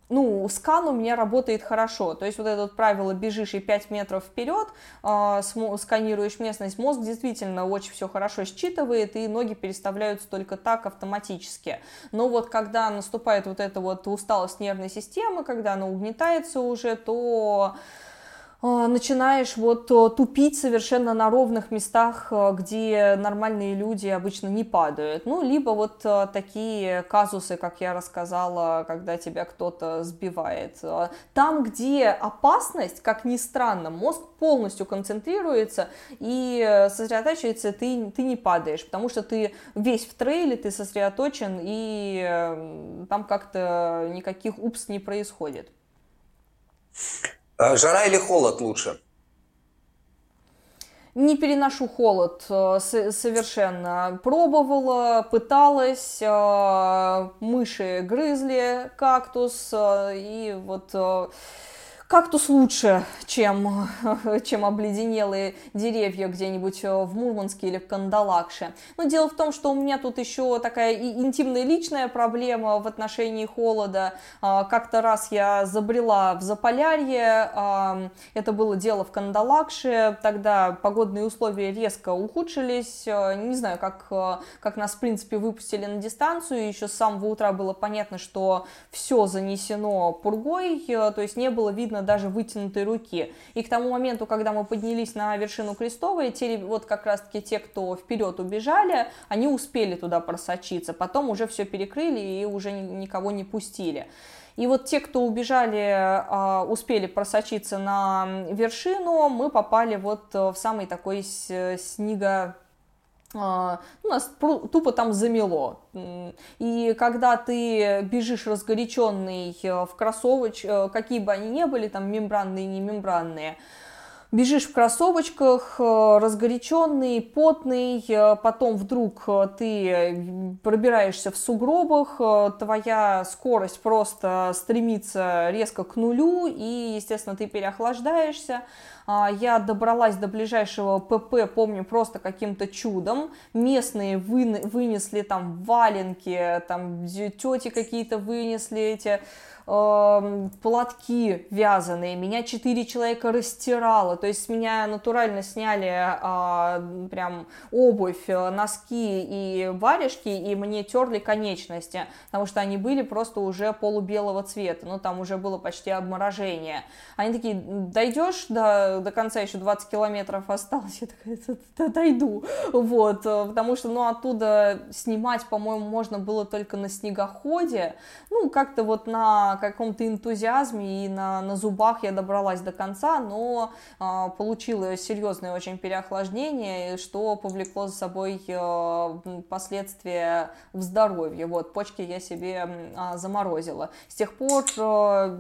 ну, скан у меня работает хорошо. То есть вот это вот правило бежишь и 5 метров вперед, э, сканируешь местность, мозг действительно очень все хорошо считывает, и ноги переставляются только так автоматически. Но вот когда наступает вот эта вот усталость нервной системы, когда она угнетается уже, то а, начинаешь вот тупить совершенно на ровных местах, а, где нормальные люди обычно не падают. Ну, либо вот такие казусы, как я рассказала, когда тебя кто-то сбивает. Там, где опасность, как ни странно, мозг полностью концентрируется и сосредотачивается, ты, ты не падаешь, потому что ты весь в трейле, ты сосредоточен, и там как-то никаких упс не происходит. А жара или холод лучше? Не переношу холод э, совершенно. Пробовала, пыталась, э, мыши грызли кактус, э, и вот Кактус лучше, чем, чем обледенелые деревья где-нибудь э, в Мурманске или в Кандалакше. Но дело в том, что у меня тут еще такая интимная личная проблема в отношении холода. А, как-то раз я забрела в Заполярье, а, это было дело в Кандалакше, тогда погодные условия резко ухудшились, э, не знаю, как, э, как нас в принципе выпустили на дистанцию, еще с самого утра было понятно, что все занесено пургой, то есть не было видно даже вытянутой руки. И к тому моменту, когда мы поднялись на вершину Крестовой, те, вот как раз-таки те, кто вперед убежали, они успели туда просочиться. Потом уже все перекрыли и уже никого не пустили. И вот те, кто убежали, а, успели просочиться на вершину, мы попали вот в самый такой снега а, ну, нас тупо там замело. И когда ты бежишь разгоряченный э, в кроссовочках, э, какие бы они ни были, там мембранные, не мембранные, бежишь в кроссовочках, э, разгоряченный, потный, потом вдруг ты пробираешься в сугробах, твоя скорость просто стремится резко к нулю, и, естественно, ты переохлаждаешься. А, я добралась до ближайшего ПП, помню, просто каким-то чудом. Местные вынесли там валенки, там тети какие-то вынесли эти э, платки вязаные, меня четыре человека растирало, то есть с меня натурально сняли э, прям обувь, носки и варежки, и мне терли конечности, потому что они были просто уже полубелого цвета, ну там уже было почти обморожение. Они такие, дойдешь до, до конца, еще 20 километров осталось, я такая, дойду, вот, потому что, ну, оттуда снимать, по-моему, можно было только на снегоходе, ну, как-то вот на каком-то энтузиазме и на, на зубах я добралась до конца, но а, получила серьезное очень переохлаждение, что повлекло за собой а, последствия в здоровье. Вот, почки я себе а, заморозила. С тех пор а,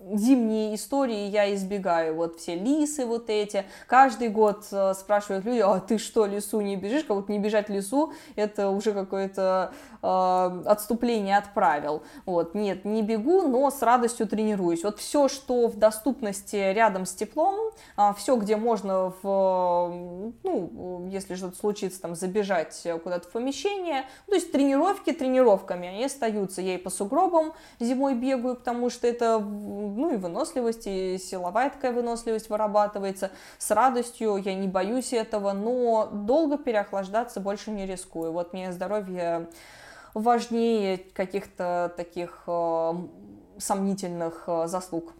зимние истории я избегаю. Вот все лисы вот эти. Каждый год э, спрашивают люди, а ты что, лесу не бежишь? Как вот не бежать лесу, это уже какое-то э, отступление от правил. Вот, нет, не бегу, но с радостью тренируюсь. Вот все, что в доступности рядом с теплом, а, все, где можно в, ну, если что-то случится, там, забежать куда-то в помещение, то есть тренировки тренировками, они остаются. Я и по сугробам зимой бегаю, потому что это ну и выносливость, и силовая такая выносливость вырабатывается. С радостью я не боюсь этого, но долго переохлаждаться больше не рискую. Вот мне здоровье важнее каких-то таких э, сомнительных э, заслуг.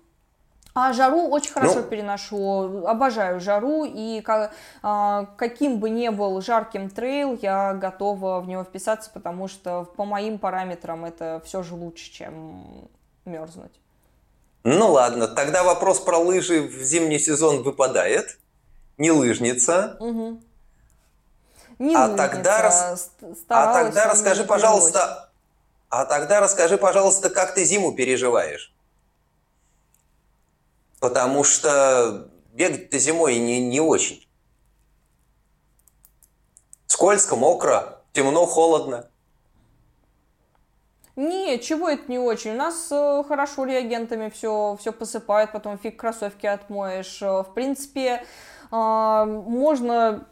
А жару очень хорошо ну, переношу, обожаю жару, и как, а, каким бы ни был жарким трейл, я готова в него вписаться, потому что по моим параметрам это все же лучше, чем мерзнуть. Ну ладно, тогда вопрос про лыжи в зимний сезон выпадает. Не лыжница. Угу. Не а лыжница, тогда, рас... а тогда расскажи, пожалуйста, а тогда расскажи, пожалуйста, как ты зиму переживаешь. Потому что бегать-то зимой не, не очень. Скользко, мокро, темно, холодно. Не, чего это не очень. У нас э, хорошо реагентами все, все посыпают, потом фиг кроссовки отмоешь. Э, в принципе, э, можно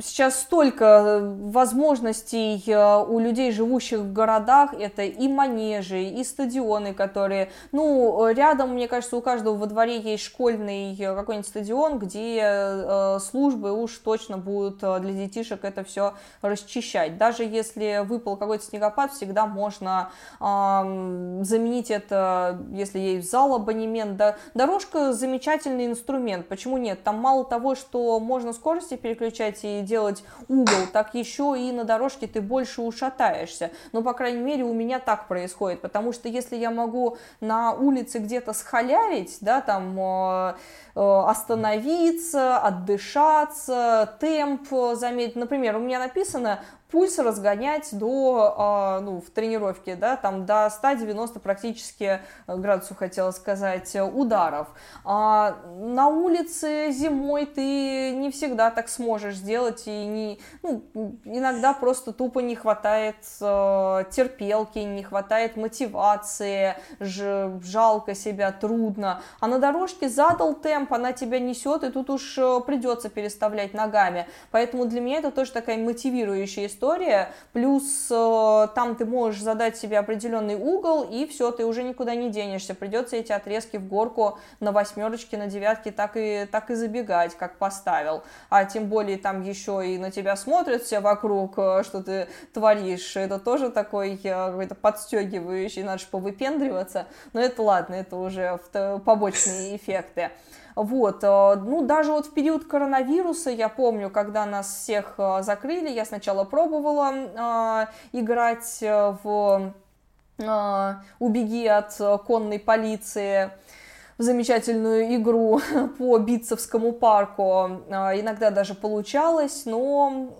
сейчас столько э, возможностей э, у людей, живущих в городах, это и манежи, и стадионы, которые, ну, рядом, мне кажется, у каждого во дворе есть школьный э, какой-нибудь стадион, где службы уж точно будут для детишек это все расчищать. Даже если выпал какой-то снегопад, всегда можно заменить это, если есть зал абонемент. Да, дорожка замечательный инструмент, почему нет? Там мало того, что можно скорости переключать и делать угол, так еще и на дорожке ты больше ушатаешься. Но, по крайней мере, у меня так происходит, потому что если я могу на улице где-то схалявить, да, там э, э, остановиться, отдышаться, темп заметить. Например, у меня написано пульс разгонять до, а, ну, в тренировке, да, там до 190 практически э, градусов, хотела сказать, ударов. А на улице зимой ты не всегда так сможешь сделать, и не, ну, иногда просто тупо не хватает э, терпелки, не хватает мотивации, жалко себя, трудно. А на дорожке задал темп, она тебя несет, и тут уж э, придется переставлять ногами. Поэтому для меня это тоже такая мотивирующая история, история, плюс э, там ты можешь задать себе определенный угол, и все, ты уже никуда не денешься, придется эти отрезки в горку на восьмерочке, на девятке так и, так и забегать, как поставил, а тем более там еще и на тебя смотрят все вокруг, э, что ты творишь, это тоже такой э, какой-то подстегивающий, надо же повыпендриваться, но это ладно, это уже побочные эффекты. Вот, э, ну, даже вот в период коронавируса, я помню, когда нас всех э, закрыли, я сначала пробовала э, играть в «Убеги от конной полиции», замечательную игру по Битцевскому парку. А, иногда даже получалось, но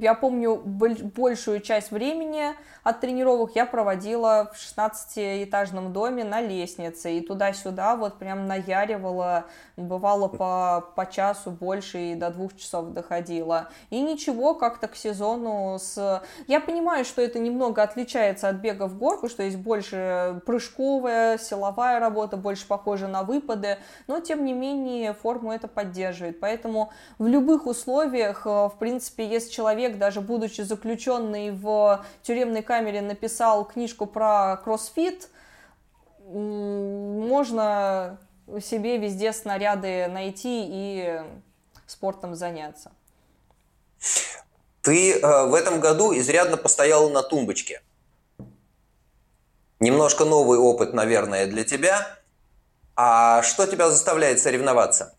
я помню большую часть времени от тренировок я проводила в 16-этажном доме на лестнице и туда-сюда вот прям наяривала, бывало по, по часу больше и до двух часов доходила. И ничего, как-то к сезону с... Я понимаю, что это немного отличается от бега в горку, что есть больше прыжковая, силовая работа, больше похожа на выпады, но тем не менее форму это поддерживает. Поэтому в любых условиях, э, в принципе, если человек, даже будучи заключенный в тюремной камере написал книжку про кроссфит, можно себе везде снаряды найти и спортом заняться. Ты э, в этом году изрядно постояла на тумбочке. Немножко новый опыт, наверное, для тебя. А что тебя заставляет соревноваться?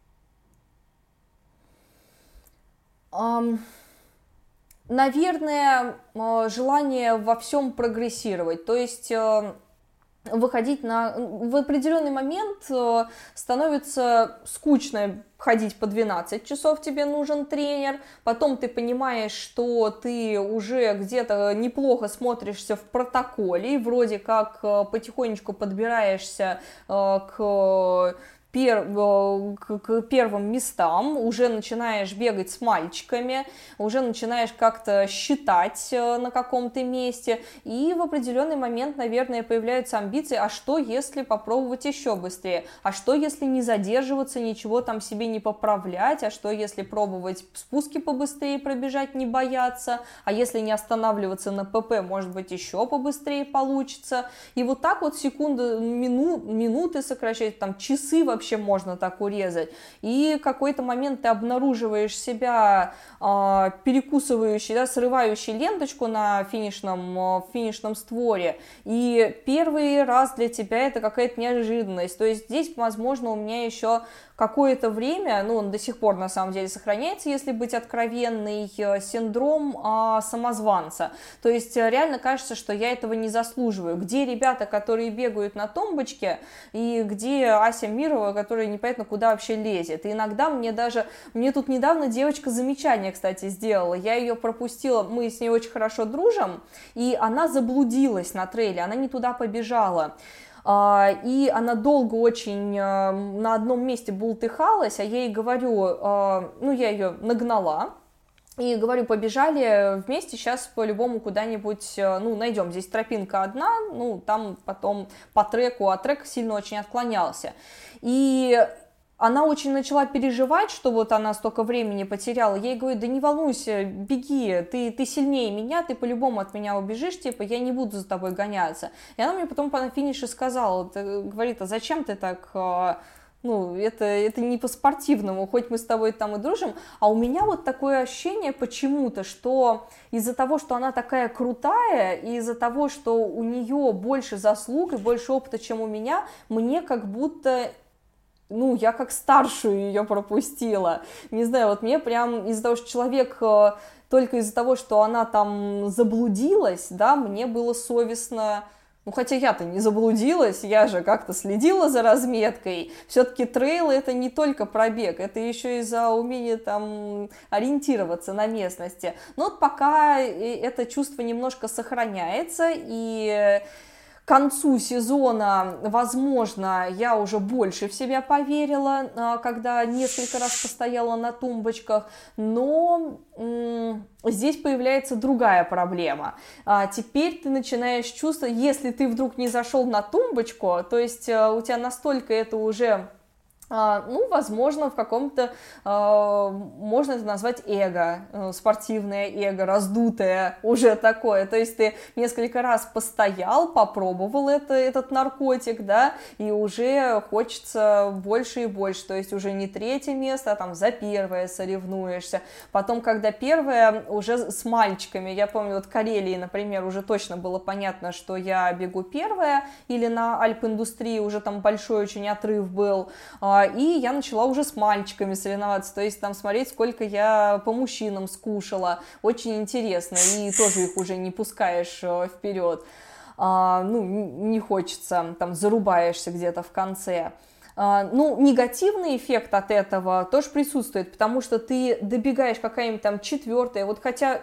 Um, наверное, желание во всем прогрессировать. То есть э, выходить на... В определенный момент э, становится скучно ходить по 12 часов, тебе нужен тренер, потом ты понимаешь, что ты уже где-то неплохо смотришься в протоколе, и вроде как потихонечку подбираешься к пер, э, к, к первым местам, уже начинаешь бегать с мальчиками, уже начинаешь как-то считать э, на каком-то месте, и в определенный момент, наверное, появляются амбиции, а что если попробовать еще быстрее, а что если не задерживаться, ничего там себе не поправлять, а что если пробовать спуски побыстрее пробежать, не бояться, а если не останавливаться на ПП, может быть, еще побыстрее получится, и вот так вот секунды, мину, минуты сокращать, там часы вообще вообще можно так урезать. И какой-то момент ты обнаруживаешь себя э, перекусывающий, да, срывающий ленточку на финишном, э, финишном створе. И первый раз для тебя это какая-то неожиданность. То есть здесь, возможно, у меня еще какое-то время, ну, он до сих пор на самом деле сохраняется, если быть откровенный, э, синдром а, самозванца. То есть э, реально кажется, что я этого не заслуживаю. Где ребята, которые бегают на тумбочке, и где Ася Мирова, которая непонятно куда вообще лезет. И иногда мне даже, мне тут недавно девочка замечание, кстати, сделала. Я ее пропустила, мы с ней очень хорошо дружим, и она заблудилась на трейле, она не туда побежала. А, и она долго очень а, на одном месте бултыхалась, а я ей говорю, а, ну, я ее нагнала, и говорю, побежали вместе, сейчас по-любому куда-нибудь, ну, найдем. Здесь тропинка одна, ну, там потом по треку, а трек сильно очень отклонялся. И она очень начала переживать, что вот она столько времени потеряла. Я ей говорю, да не волнуйся, беги, ты, ты сильнее меня, ты по-любому от меня убежишь, типа, я не буду за тобой гоняться. И она мне потом по финише сказала, говорит, а зачем ты так а, ну, это, это не по-спортивному, хоть мы с тобой там и дружим, а у меня вот такое ощущение почему-то, что из-за того, что она такая крутая, и из-за того, что у нее больше заслуг и больше опыта, чем у меня, мне как будто ну, я как старшую ее пропустила. Не знаю, вот мне прям из-за того, что человек э, только из-за того, что она там заблудилась, да, мне было совестно ну, хотя я-то не заблудилась, я же как-то следила за разметкой. Все-таки трейл это не только пробег, это еще и за умение там ориентироваться на местности. Но вот пока э, это чувство немножко сохраняется, и к концу сезона, возможно, я уже больше в себя поверила, а, когда несколько раз постояла на тумбочках, но здесь появляется другая проблема. А, теперь ты начинаешь чувствовать, если ты вдруг не зашел на тумбочку, то есть а, у тебя настолько это уже ну, возможно, в каком-то, э, можно это назвать эго, э, спортивное эго, раздутое уже такое. То есть ты несколько раз постоял, попробовал это, этот наркотик, да, и уже хочется больше и больше. То есть уже не третье место, а там за первое соревнуешься. Потом, когда первое, уже с мальчиками, я помню, вот Карелии, например, уже точно было понятно, что я бегу первое, или на Альп-индустрии уже там большой очень отрыв был, а, а, и я начала уже с мальчиками соревноваться, то есть там смотреть, сколько я по мужчинам скушала. Очень интересно, и тоже их уже не пускаешь э, вперед. а, ну, не хочется, там, зарубаешься где-то в конце. А, ну, негативный эффект от этого тоже присутствует, потому что ты добегаешь какая-нибудь там четвертая, вот хотя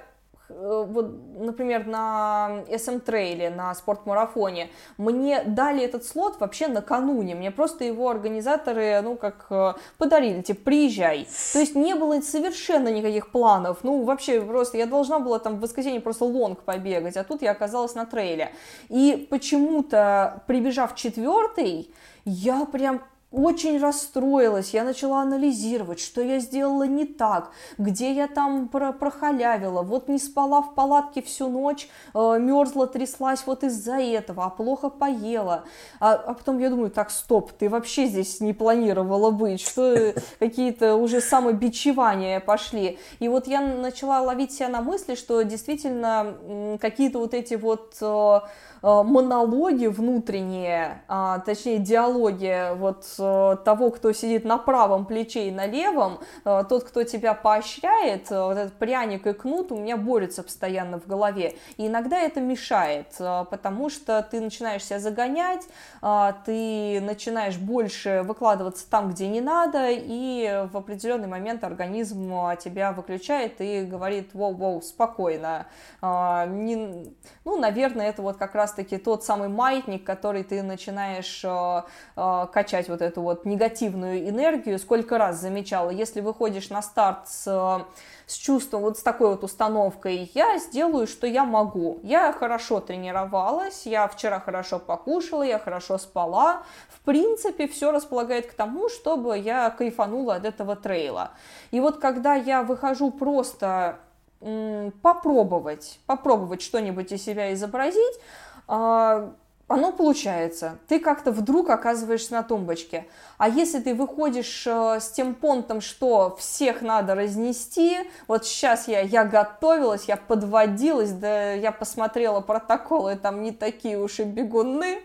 вот, например, на SM-трейле, на спортмарафоне, мне дали этот слот вообще накануне, мне просто его организаторы, ну, как э, подарили, типа, приезжай. То есть не было совершенно никаких планов, ну, вообще просто, я должна была там в воскресенье просто лонг побегать, а тут я оказалась на трейле. И почему-то, прибежав четвертый, я прям очень расстроилась, я начала анализировать, что я сделала не так, где я там про прохалявила, вот не спала в палатке всю ночь, э, мерзла, тряслась вот из-за этого, а плохо поела. А, а потом я думаю, так, стоп, ты вообще здесь не планировала быть, что какие-то уже самобичевания пошли. И вот я начала ловить себя на мысли, что действительно какие-то вот эти вот э, Э, монологи внутренние, а, точнее диалоги вот э, того, кто сидит на правом плече и на левом, э, тот, кто тебя поощряет, вот этот пряник и кнут у меня борются постоянно в голове. И иногда это мешает, потому что ты начинаешь себя загонять, ты начинаешь больше выкладываться там, где не надо, и в определенный момент организм тебя выключает и говорит, воу-воу, спокойно. Не... Ну, наверное, это вот как раз раз-таки тот самый маятник, который ты начинаешь э, э, качать вот эту вот негативную энергию. Сколько раз замечала, если выходишь на старт с с чувством, вот с такой вот установкой, я сделаю, что я могу. Я хорошо тренировалась, я вчера хорошо покушала, я хорошо спала. В принципе, все располагает к тому, чтобы я кайфанула от этого трейла. И вот когда я выхожу просто попробовать, попробовать что-нибудь из себя изобразить, а, оно получается. Ты как-то вдруг оказываешься на тумбочке. А если ты выходишь э, с тем понтом, что всех надо разнести, вот сейчас я, я готовилась, я подводилась, да я посмотрела протоколы, там не такие уж и бегуны,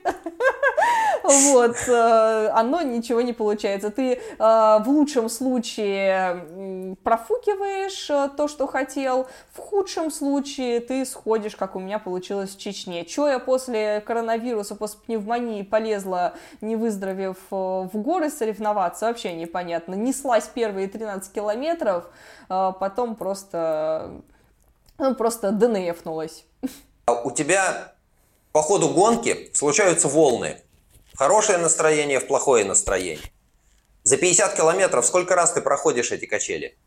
вот, э, оно ничего не получается. Ты э, в лучшем случае профукиваешь то, что хотел, в худшем случае ты сходишь, как у меня получилось в Чечне. Че я после коронавируса, после пневмонии полезла, не выздоровев в горы соревноваться, вообще непонятно. Неслась первые 13 километров, потом просто, ну, просто ДНФнулась. А у тебя по ходу гонки случаются волны хорошее настроение в плохое настроение. За 50 километров сколько раз ты проходишь эти качели?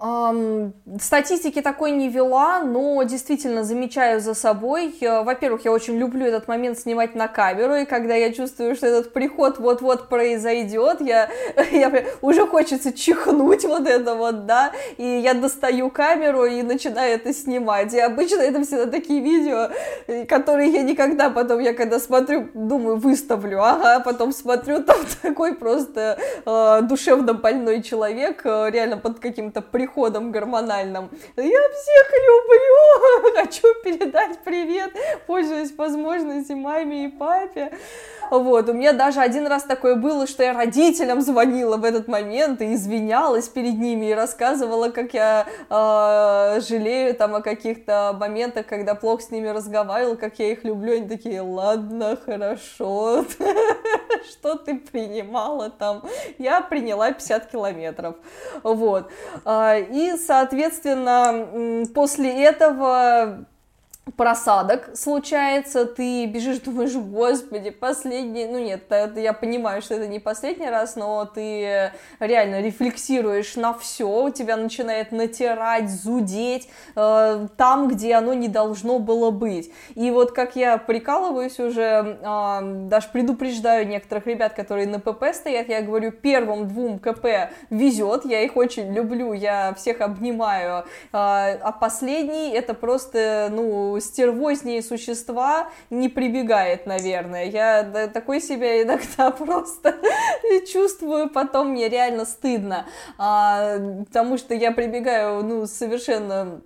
Статистики такой не вела, но действительно замечаю за собой. Во-первых, я очень люблю этот момент снимать на камеру, и когда я чувствую, что этот приход вот-вот произойдет, я, я уже хочется чихнуть вот это вот, да, и я достаю камеру и начинаю это снимать. И обычно это всегда такие видео, которые я никогда потом, я когда смотрю, думаю, выставлю, ага, потом смотрю, там такой просто э, душевно больной человек, э, реально под каким-то приходом переходом гормональным. Я всех люблю, хочу передать привет, пользуясь возможностью маме и папе. Вот, у меня даже один раз такое было, что я родителям звонила в этот момент и извинялась перед ними и рассказывала, как я э, жалею там о каких-то моментах, когда плохо с ними разговаривала, как я их люблю. Они такие, ладно, хорошо, что ты принимала там? Я приняла 50 километров. Вот. И, соответственно, после этого просадок случается, ты бежишь, думаешь, господи, последний, ну нет, это, я понимаю, что это не последний раз, но ты реально рефлексируешь на все, у тебя начинает натирать, зудеть э, там, где оно не должно было быть. И вот как я прикалываюсь уже, э, даже предупреждаю некоторых ребят, которые на ПП стоят, я говорю, первым двум КП везет, я их очень люблю, я всех обнимаю, э, а последний это просто, ну, стервознее существа не прибегает, наверное. Я такой себя иногда просто чувствую, потом мне реально стыдно, а, потому что я прибегаю, ну, совершенно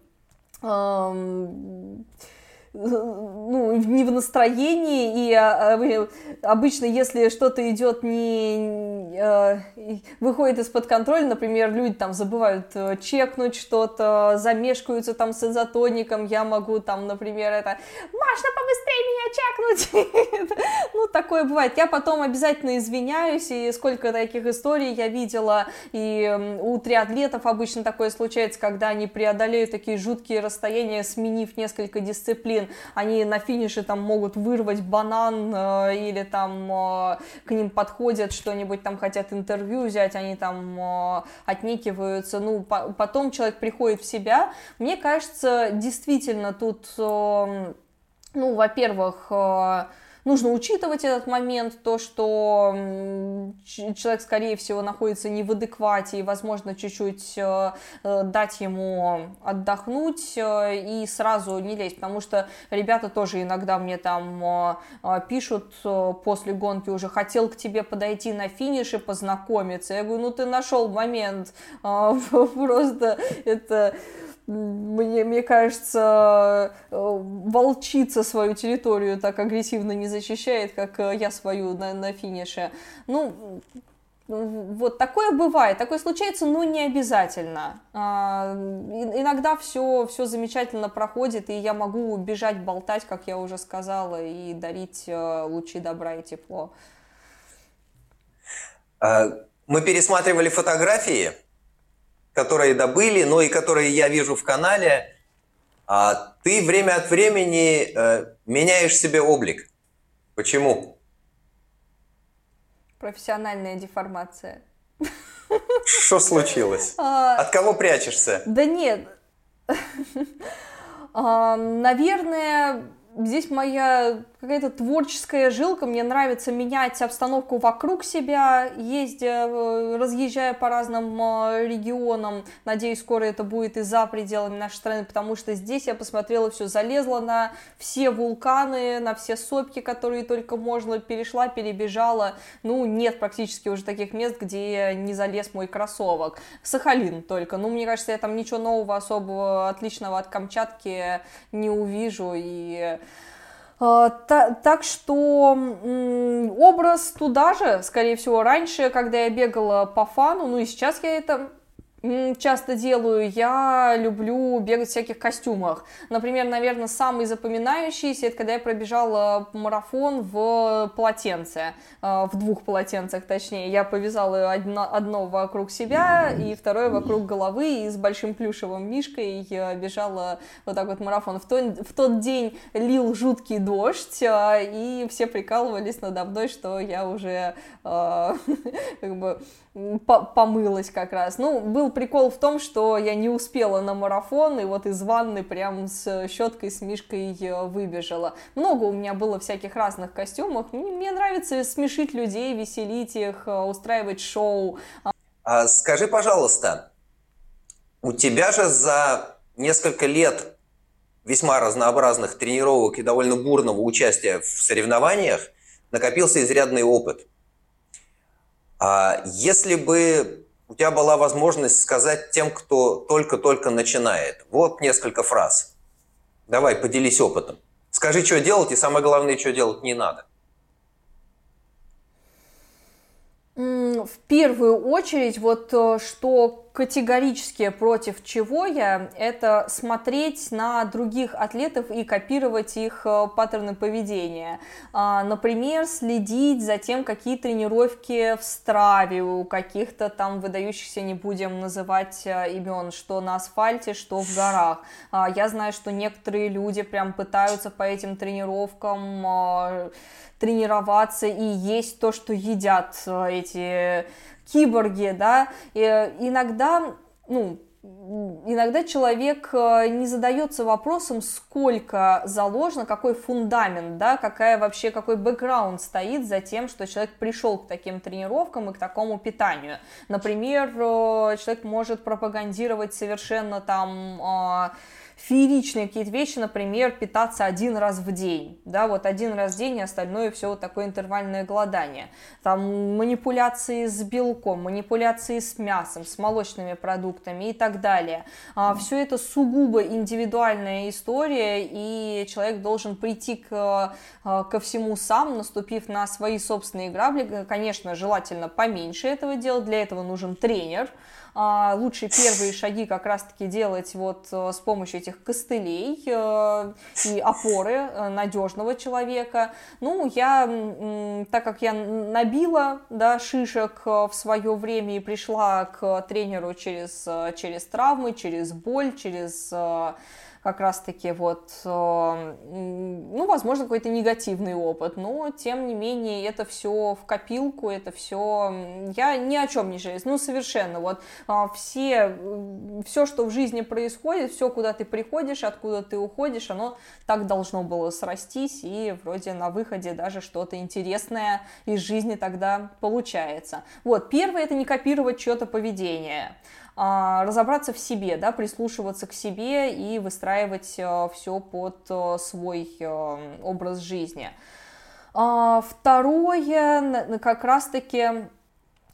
ну, не в настроении, и э, обычно, если что-то идет не... Э, выходит из-под контроля, например, люди там забывают э, чекнуть что-то, замешкаются там с изотоником, я могу там, например, это «Можно побыстрее меня чекнуть!» Ну, такое бывает. Я потом обязательно извиняюсь, и сколько таких историй я видела, и у триатлетов обычно такое случается, когда они преодолеют такие жуткие расстояния, сменив несколько дисциплин, они на финише там могут вырвать банан э, или там э, к ним подходят что-нибудь там хотят интервью взять, они там э, отнекиваются, ну по потом человек приходит в себя. Мне кажется, действительно тут, э, ну, во-первых, э, нужно учитывать этот момент, то, что человек, скорее всего, находится не в адеквате, и, возможно, чуть-чуть э, э, дать ему отдохнуть э, и сразу не лезть, потому что ребята тоже иногда мне там пишут после гонки уже, хотел к тебе подойти на финиш и познакомиться. Я говорю, ну ты нашел момент, просто это мне, мне кажется, э, волчица свою территорию так агрессивно не защищает, как э, я свою на, на финише. Ну, вот такое бывает, такое случается, но не обязательно. А, иногда все, все замечательно проходит, и я могу бежать, болтать, как я уже сказала, и дарить э, лучи добра и тепло. А, мы пересматривали фотографии которые добыли, но и которые я вижу в канале, а ты время от времени э, меняешь себе облик. Почему? Профессиональная деформация. Что случилось? А, от кого прячешься? Да нет. А, наверное, здесь моя какая-то творческая жилка, мне нравится менять обстановку вокруг себя, ездя, э, разъезжая по разным э, регионам, надеюсь, скоро это будет и за пределами нашей страны, потому что здесь я посмотрела все, залезла на все вулканы, на все сопки, которые только можно, перешла, перебежала, ну, нет практически уже таких мест, где не залез мой кроссовок. Сахалин только, ну, мне кажется, я там ничего нового, особого, отличного от Камчатки не увижу, и так что образ туда же, скорее всего, раньше, когда я бегала по фану, ну и сейчас я это часто делаю, я люблю бегать в всяких костюмах. Например, наверное, самый запоминающийся, это когда я пробежала марафон в полотенце, э, в двух полотенцах точнее. Я повязала одно, одно вокруг себя и второе вокруг головы, и с большим плюшевым мишкой бежала вот так вот марафон. В, тот в тот день лил жуткий дождь, э, и все прикалывались надо мной, что я уже э, как бы помылась как раз. Ну, был прикол в том, что я не успела на марафон, и вот из ванны прям с щеткой, с мишкой э, выбежала. Много у меня было всяких разных костюмов. Мне, нравится смешить людей, веселить их, э, устраивать шоу. А скажи, пожалуйста, у тебя же за несколько лет весьма разнообразных тренировок и довольно бурного участия в соревнованиях накопился изрядный опыт – если бы у тебя была возможность сказать тем, кто только-только начинает, вот несколько фраз. Давай, поделись опытом. Скажи, что делать, и самое главное, что делать не надо. В первую очередь, вот э, что категорически против чего я, это смотреть на других атлетов и копировать их э, паттерны поведения. А, например, следить за тем, какие тренировки в страве у каких-то там выдающихся, не будем называть э, имен, что на асфальте, что в горах. А, я знаю, что некоторые люди прям пытаются по этим тренировкам а, тренироваться и есть то, что едят э, эти киборги, да, и иногда, ну, иногда человек э, не задается вопросом, сколько заложено, какой фундамент, да, какая вообще, какой бэкграунд стоит за тем, что человек пришел к таким тренировкам и к такому питанию. Например, э, человек может пропагандировать совершенно там фееричные какие-то вещи, например, питаться один раз в день, да, вот один раз в день, и остальное все вот такое интервальное голодание. Там манипуляции с белком, манипуляции с мясом, с молочными продуктами и так далее. А, все это сугубо индивидуальная история, и человек должен прийти к, а, ко всему сам, наступив на свои собственные грабли. Конечно, желательно поменьше этого делать, для этого нужен тренер, лучше первые шаги как раз-таки делать вот э, с помощью этих костылей э, и опоры э, надежного человека. Ну, я, так как я набила, да, шишек в свое время и пришла к тренеру через, через травмы, через боль, через как раз-таки вот, э, ну, возможно, какой-то негативный опыт, но, тем не менее, это все в копилку, это все, я ни о чем не жалеюсь, ну, совершенно, вот, а, все, все, что в жизни происходит, все, куда ты приходишь, откуда ты уходишь, оно так должно было срастись, и вроде на выходе даже что-то интересное из жизни тогда получается. Вот, первое, это не копировать чье-то поведение, разобраться в себе, да, прислушиваться к себе и выстраивать э, все под э, свой образ жизни. А, второе, как раз-таки,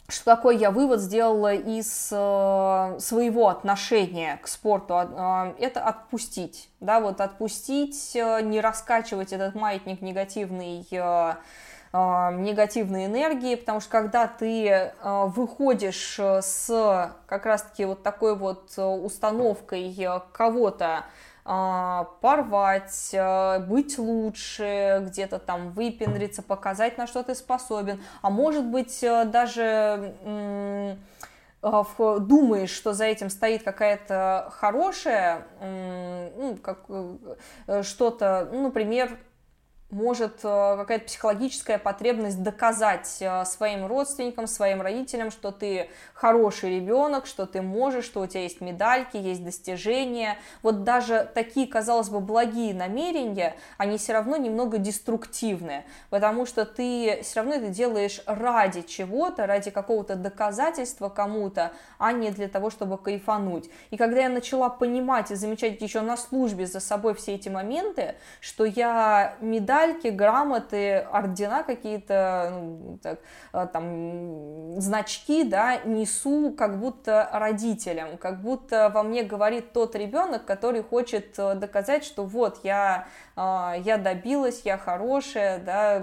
что такой я вывод сделала из своего отношения к спорту, а, это отпустить, да, вот отпустить, не раскачивать этот маятник негативный а, негативной энергии, потому что когда ты а, выходишь э, с как раз-таки вот такой вот э, установкой э, кого-то а, порвать, быть лучше, где-то там выпендриться, показать, на что ты способен, а может быть даже думаешь, что за этим стоит какая-то хорошая, ну, как, что-то, ну, например, может э, какая-то психологическая потребность доказать э, своим родственникам, своим родителям, что ты хороший ребенок, что ты можешь, что у тебя есть медальки, есть достижения. Вот даже такие, казалось бы, благие намерения, они все равно немного деструктивны, потому что ты все равно это делаешь ради чего-то, ради какого-то доказательства кому-то, а не для того, чтобы кайфануть. И когда я начала понимать и замечать еще на службе за собой все эти моменты, что я медаль медальки, грамоты, ордена какие-то, ну, так, а, там, значки, да, несу как будто родителям, как будто во мне говорит тот ребенок, который хочет э, доказать, что вот я я добилась, я хорошая, да,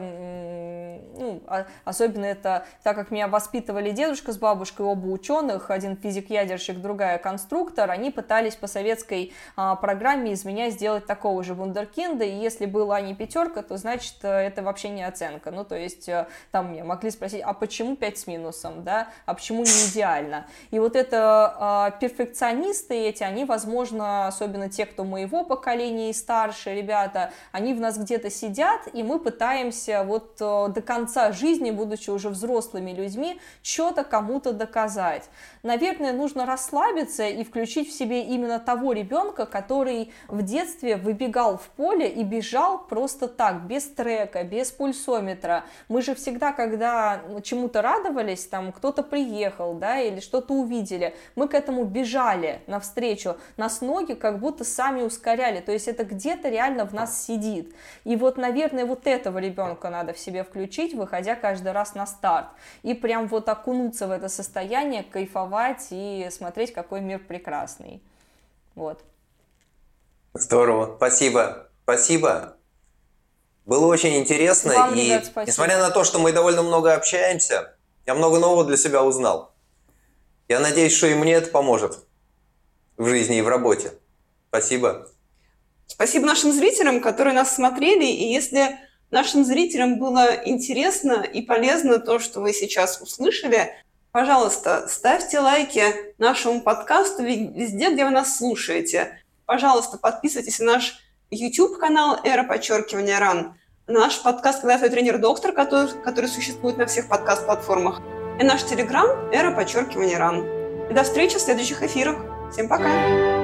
ну, а, особенно это, так как меня воспитывали дедушка с бабушкой, оба ученых, один физик-ядерщик, другая конструктор, они пытались по советской а, программе из меня сделать такого же вундеркинда, и если была не пятерка, то значит э, это вообще не оценка, ну, то есть э, там мне могли спросить, а почему 5 с минусом, да, а почему не идеально? И вот это перфекционисты эти, они, возможно, особенно те, кто моего поколения и старше, ребята, они в нас где-то сидят, и мы пытаемся вот э, до конца жизни, будучи уже взрослыми людьми, что-то кому-то доказать. Наверное, нужно расслабиться и включить в себе именно того ребенка, который в детстве выбегал в поле и бежал просто так, без трека, без пульсометра. Мы же всегда, когда чему-то радовались, там кто-то приехал, да, или что-то увидели, мы к этому бежали навстречу, нас ноги как будто сами ускоряли, то есть это где-то реально в нас сидит. И вот, наверное, вот этого ребенка надо в себе включить, выходя каждый раз на старт. И прям вот окунуться в это состояние, кайфовать и смотреть, какой мир прекрасный. Вот. Здорово. Спасибо. Спасибо. Было очень интересно. Вам, и ребят, несмотря на то, что мы довольно много общаемся, я много нового для себя узнал. Я надеюсь, что и мне это поможет в жизни и в работе. Спасибо. Спасибо нашим зрителям, которые нас смотрели. И если нашим зрителям было интересно и полезно то, что вы сейчас услышали, пожалуйста, ставьте лайки нашему подкасту везде, где вы нас слушаете. Пожалуйста, подписывайтесь на наш YouTube-канал «Эра подчеркивания РАН», на наш подкаст «Когда твой тренер-доктор», который, который существует на всех подкаст-платформах, и наш Телеграм «Эра подчеркивания РАН». И до встречи в следующих эфирах. Всем пока!